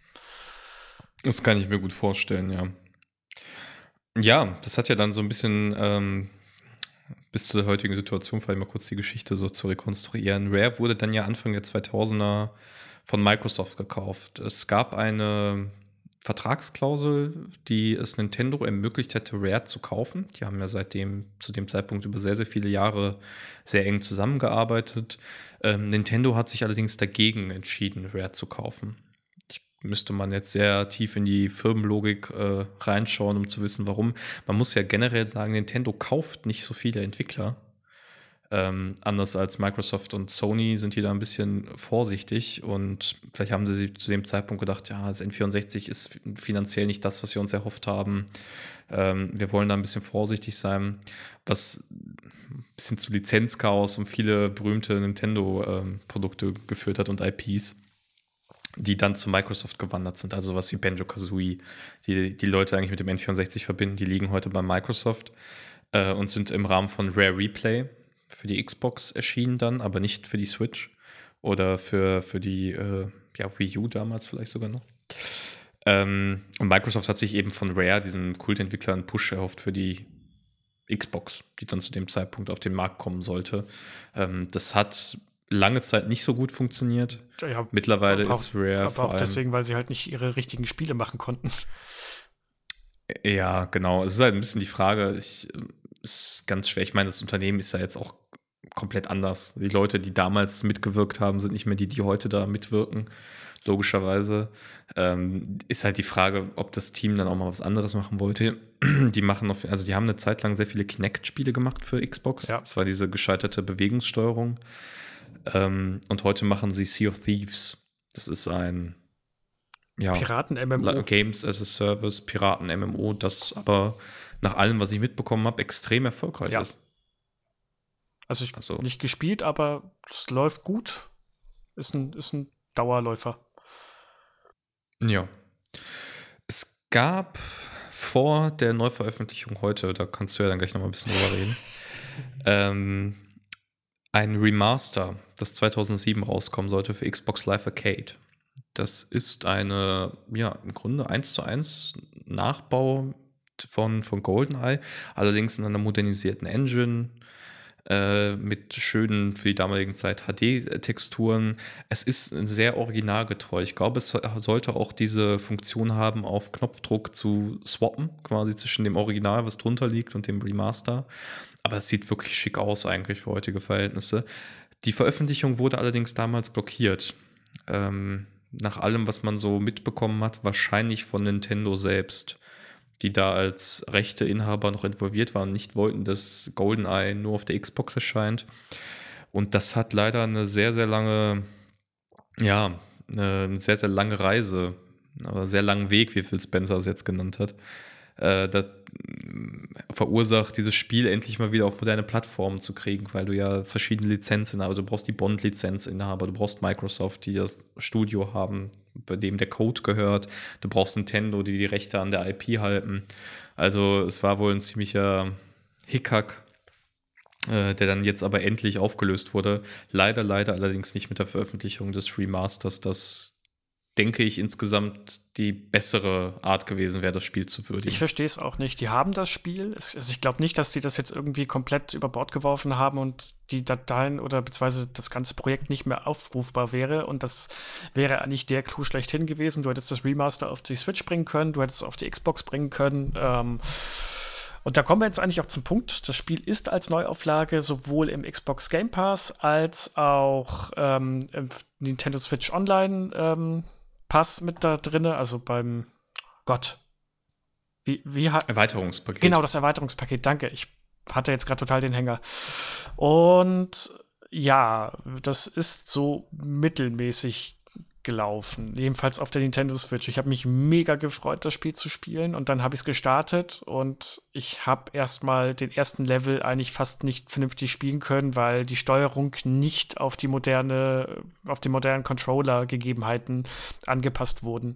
Das kann ich mir gut vorstellen, ja. Ja, das hat ja dann so ein bisschen ähm, bis zur heutigen Situation, vielleicht mal kurz die Geschichte so zu rekonstruieren. Rare wurde dann ja Anfang der 2000er von Microsoft gekauft. Es gab eine Vertragsklausel, die es Nintendo ermöglicht hätte, Rare zu kaufen. Die haben ja seitdem zu dem Zeitpunkt über sehr, sehr viele Jahre sehr eng zusammengearbeitet. Ähm, Nintendo hat sich allerdings dagegen entschieden, Rare zu kaufen. Ich müsste man jetzt sehr tief in die Firmenlogik äh, reinschauen, um zu wissen, warum. Man muss ja generell sagen, Nintendo kauft nicht so viele Entwickler. Ähm, anders als Microsoft und Sony sind die da ein bisschen vorsichtig und vielleicht haben sie zu dem Zeitpunkt gedacht, ja, das N64 ist finanziell nicht das, was wir uns erhofft haben. Ähm, wir wollen da ein bisschen vorsichtig sein, was ein bisschen zu Lizenzchaos und viele berühmte Nintendo-Produkte ähm, geführt hat und IPs die dann zu Microsoft gewandert sind, also was wie Banjo Kazooie, die die Leute eigentlich mit dem N64 verbinden, die liegen heute bei Microsoft äh, und sind im Rahmen von Rare Replay, für die Xbox erschienen dann, aber nicht für die Switch oder für, für die äh, ja, Wii U damals vielleicht sogar noch. Ähm, und Microsoft hat sich eben von Rare, diesen Kultentwickler, einen Push erhofft für die Xbox, die dann zu dem Zeitpunkt auf den Markt kommen sollte. Ähm, das hat lange Zeit nicht so gut funktioniert. Ja, Mittlerweile aber ist Rare. Aber auch deswegen, weil sie halt nicht ihre richtigen Spiele machen konnten. Ja, genau. Es ist halt ein bisschen die Frage, ich, ist ganz schwer. Ich meine, das Unternehmen ist ja jetzt auch komplett anders. Die Leute, die damals mitgewirkt haben, sind nicht mehr die, die heute da mitwirken. Logischerweise ähm, ist halt die Frage, ob das Team dann auch mal was anderes machen wollte. Die machen auf, also die haben eine Zeit lang sehr viele Kinect-Spiele gemacht für Xbox. Ja. Das war diese gescheiterte Bewegungssteuerung. Ähm, und heute machen sie Sea of Thieves. Das ist ein ja, Piraten-MMO. Games as a Service, Piraten-MMO, das aber nach allem, was ich mitbekommen habe, extrem erfolgreich ja. ist. Also ich also. nicht gespielt, aber es läuft gut. Ist ein, ist ein Dauerläufer. Ja. Es gab vor der Neuveröffentlichung heute, da kannst du ja dann gleich noch mal ein bisschen drüber reden, ähm, ein Remaster, das 2007 rauskommen sollte für Xbox Live Arcade. Das ist eine, ja, im Grunde 1 zu 1 Nachbau von, von GoldenEye, allerdings in einer modernisierten Engine äh, mit schönen, für die damalige Zeit HD-Texturen. Es ist sehr originalgetreu. Ich glaube, es sollte auch diese Funktion haben, auf Knopfdruck zu swappen, quasi zwischen dem Original, was drunter liegt, und dem Remaster. Aber es sieht wirklich schick aus eigentlich für heutige Verhältnisse. Die Veröffentlichung wurde allerdings damals blockiert. Ähm, nach allem, was man so mitbekommen hat, wahrscheinlich von Nintendo selbst die da als rechte Inhaber noch involviert waren, nicht wollten, dass GoldenEye nur auf der Xbox erscheint. Und das hat leider eine sehr, sehr lange, ja, eine sehr, sehr lange Reise, aber sehr langen Weg, wie Phil Spencer es jetzt genannt hat. Äh, verursacht, dieses Spiel endlich mal wieder auf moderne Plattformen zu kriegen, weil du ja verschiedene Lizenzen hast. Also du brauchst die Bond-Lizenzinhaber, du brauchst Microsoft, die das Studio haben, bei dem der Code gehört. Du brauchst Nintendo, die die Rechte an der IP halten. Also es war wohl ein ziemlicher Hickhack, äh, der dann jetzt aber endlich aufgelöst wurde. Leider, leider allerdings nicht mit der Veröffentlichung des Remasters, das denke ich, insgesamt die bessere Art gewesen wäre, das Spiel zu würdigen. Ich verstehe es auch nicht. Die haben das Spiel. also ich glaube nicht, dass die das jetzt irgendwie komplett über Bord geworfen haben und die Dateien oder beziehungsweise das ganze Projekt nicht mehr aufrufbar wäre. Und das wäre eigentlich der Clou schlechthin gewesen. Du hättest das Remaster auf die Switch bringen können, du hättest es auf die Xbox bringen können. Ähm, und da kommen wir jetzt eigentlich auch zum Punkt. Das Spiel ist als Neuauflage sowohl im Xbox Game Pass als auch ähm, im Nintendo Switch Online ähm, Pass mit da drin. Also beim Gott. Wie, wie Erweiterungspaket. Genau, das Erweiterungspaket. Danke. Ich hatte jetzt gerade total den Hänger. Und ja, das ist so mittelmäßig gelaufen. Jedenfalls auf der Nintendo Switch. Ich habe mich mega gefreut, das Spiel zu spielen. Und dann habe ich es gestartet und ich habe erstmal den ersten Level eigentlich fast nicht vernünftig spielen können, weil die Steuerung nicht auf die moderne, auf die modernen Controller-Gegebenheiten angepasst wurden.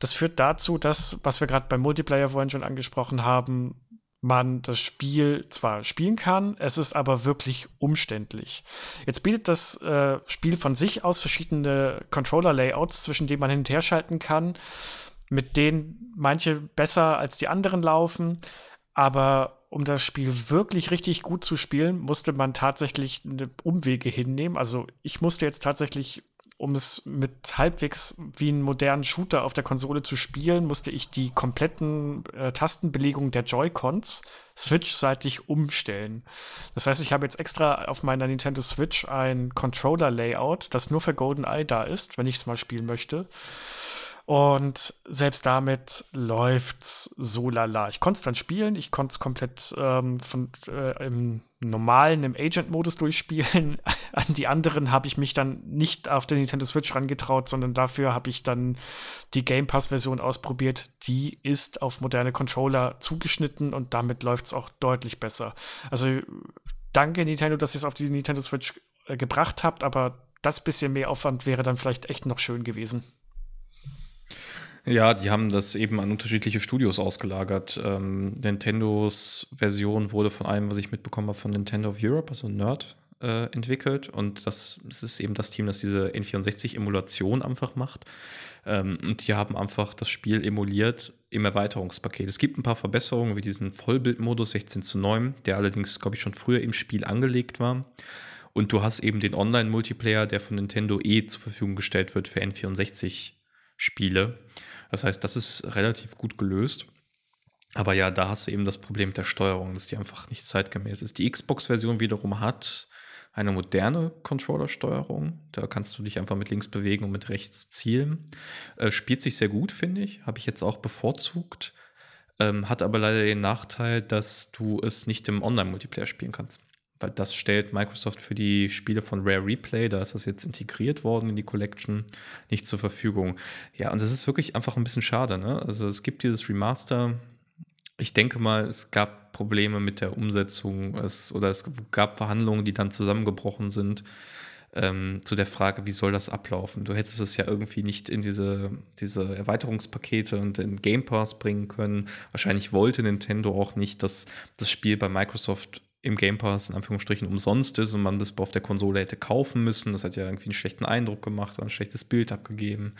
Das führt dazu, dass, was wir gerade beim Multiplayer vorhin schon angesprochen haben, man das Spiel zwar spielen kann, es ist aber wirklich umständlich. Jetzt bietet das äh, Spiel von sich aus verschiedene Controller-Layouts, zwischen denen man hin und her schalten kann, mit denen manche besser als die anderen laufen. Aber um das Spiel wirklich richtig gut zu spielen, musste man tatsächlich eine Umwege hinnehmen. Also ich musste jetzt tatsächlich um es mit halbwegs wie einen modernen Shooter auf der Konsole zu spielen, musste ich die kompletten äh, Tastenbelegungen der Joy-Cons Switch-seitig umstellen. Das heißt, ich habe jetzt extra auf meiner Nintendo Switch ein Controller-Layout, das nur für GoldenEye da ist, wenn ich es mal spielen möchte. Und selbst damit läuft's so lala. Ich konnte es dann spielen, ich konnte es komplett ähm, von, äh, im normalen, im Agent-Modus durchspielen. An die anderen habe ich mich dann nicht auf der Nintendo Switch rangetraut, sondern dafür habe ich dann die Game Pass-Version ausprobiert. Die ist auf moderne Controller zugeschnitten und damit läuft es auch deutlich besser. Also danke Nintendo, dass ihr es auf die Nintendo Switch äh, gebracht habt, aber das bisschen mehr Aufwand wäre dann vielleicht echt noch schön gewesen. Ja, die haben das eben an unterschiedliche Studios ausgelagert. Ähm, Nintendos Version wurde von einem, was ich mitbekommen habe, von Nintendo of Europe, also Nerd, äh, entwickelt. Und das, das, ist eben das Team, das diese N64-Emulation einfach macht. Ähm, und die haben einfach das Spiel emuliert im Erweiterungspaket. Es gibt ein paar Verbesserungen, wie diesen Vollbildmodus 16 zu 9, der allerdings, glaube ich, schon früher im Spiel angelegt war. Und du hast eben den Online-Multiplayer, der von Nintendo eh zur Verfügung gestellt wird für N64 Spiele. Das heißt, das ist relativ gut gelöst. Aber ja, da hast du eben das Problem mit der Steuerung, dass die einfach nicht zeitgemäß ist. Die Xbox-Version wiederum hat eine moderne Controller-Steuerung. Da kannst du dich einfach mit links bewegen und mit rechts zielen. Äh, spielt sich sehr gut, finde ich. Habe ich jetzt auch bevorzugt. Ähm, hat aber leider den Nachteil, dass du es nicht im Online-Multiplayer spielen kannst das stellt Microsoft für die Spiele von Rare Replay, da ist das jetzt integriert worden in die Collection, nicht zur Verfügung. Ja, und das ist wirklich einfach ein bisschen schade. Ne? Also es gibt dieses Remaster. Ich denke mal, es gab Probleme mit der Umsetzung es, oder es gab Verhandlungen, die dann zusammengebrochen sind. Ähm, zu der Frage, wie soll das ablaufen? Du hättest es ja irgendwie nicht in diese, diese Erweiterungspakete und in Game Pass bringen können. Wahrscheinlich wollte Nintendo auch nicht, dass das Spiel bei Microsoft im Game Pass in Anführungsstrichen umsonst ist und man das auf der Konsole hätte kaufen müssen. Das hat ja irgendwie einen schlechten Eindruck gemacht oder ein schlechtes Bild abgegeben.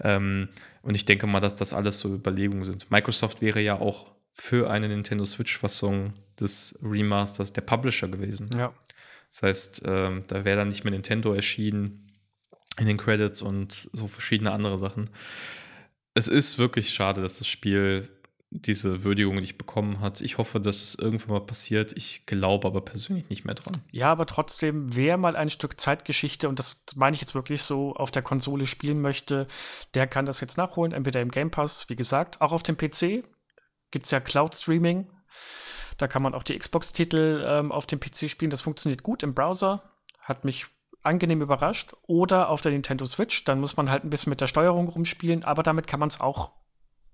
Ähm, und ich denke mal, dass das alles so Überlegungen sind. Microsoft wäre ja auch für eine Nintendo Switch-Fassung des Remasters der Publisher gewesen. Ja. Das heißt, ähm, da wäre dann nicht mehr Nintendo erschienen in den Credits und so verschiedene andere Sachen. Es ist wirklich schade, dass das Spiel diese Würdigung nicht bekommen hat. Ich hoffe, dass es irgendwann mal passiert. Ich glaube aber persönlich nicht mehr dran. Ja, aber trotzdem, wer mal ein Stück Zeitgeschichte, und das meine ich jetzt wirklich so, auf der Konsole spielen möchte, der kann das jetzt nachholen, entweder im Game Pass, wie gesagt, auch auf dem PC gibt es ja Cloud Streaming. Da kann man auch die Xbox-Titel ähm, auf dem PC spielen. Das funktioniert gut im Browser. Hat mich angenehm überrascht. Oder auf der Nintendo Switch. Dann muss man halt ein bisschen mit der Steuerung rumspielen, aber damit kann man es auch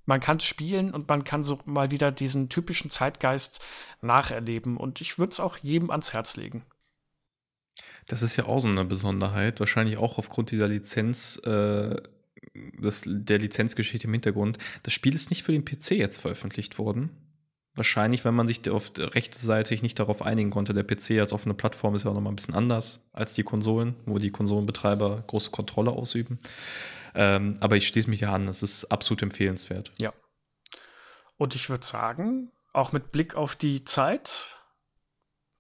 man kann spielen und man kann so mal wieder diesen typischen Zeitgeist nacherleben. Und ich würde es auch jedem ans Herz legen. Das ist ja auch so eine Besonderheit, wahrscheinlich auch aufgrund dieser Lizenz, äh, das, der Lizenzgeschichte im Hintergrund. Das Spiel ist nicht für den PC jetzt veröffentlicht worden. Wahrscheinlich, wenn man sich auf rechtsseitig nicht darauf einigen konnte. Der PC als offene Plattform ist ja auch nochmal ein bisschen anders als die Konsolen, wo die Konsolenbetreiber große Kontrolle ausüben. Ähm, aber ich schließe mich ja an, es ist absolut empfehlenswert. Ja. Und ich würde sagen, auch mit Blick auf die Zeit,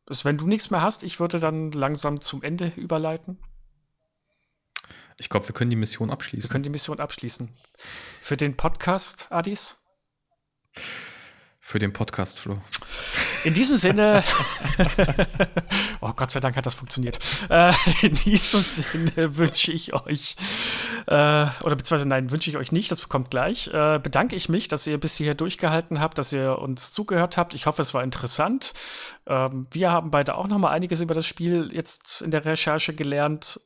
dass wenn du nichts mehr hast, ich würde dann langsam zum Ende überleiten. Ich glaube, wir können die Mission abschließen. Wir können die Mission abschließen. Für den Podcast, Adis? Für den Podcast, Flo. In diesem Sinne, oh Gott sei Dank hat das funktioniert. Äh, in diesem Sinne wünsche ich euch, äh, oder beziehungsweise nein, wünsche ich euch nicht, das kommt gleich. Äh, bedanke ich mich, dass ihr bis hierher durchgehalten habt, dass ihr uns zugehört habt. Ich hoffe, es war interessant. Ähm, wir haben beide auch noch mal einiges über das Spiel jetzt in der Recherche gelernt.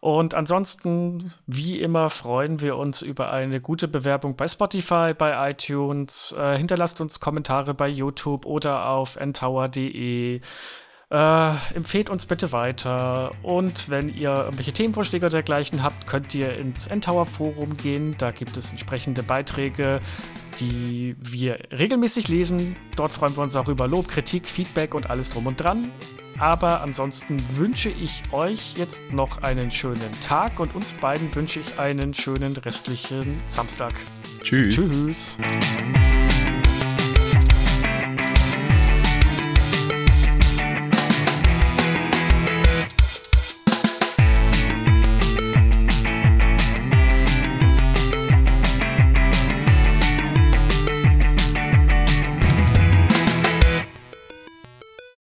Und ansonsten, wie immer, freuen wir uns über eine gute Bewerbung bei Spotify, bei iTunes. Äh, hinterlasst uns Kommentare bei YouTube oder auf ntower.de. Äh, empfehlt uns bitte weiter. Und wenn ihr irgendwelche Themenvorschläge oder dergleichen habt, könnt ihr ins Ntower Forum gehen. Da gibt es entsprechende Beiträge, die wir regelmäßig lesen. Dort freuen wir uns auch über Lob, Kritik, Feedback und alles drum und dran. Aber ansonsten wünsche ich euch jetzt noch einen schönen Tag und uns beiden wünsche ich einen schönen restlichen Samstag. Tschüss. Tschüss.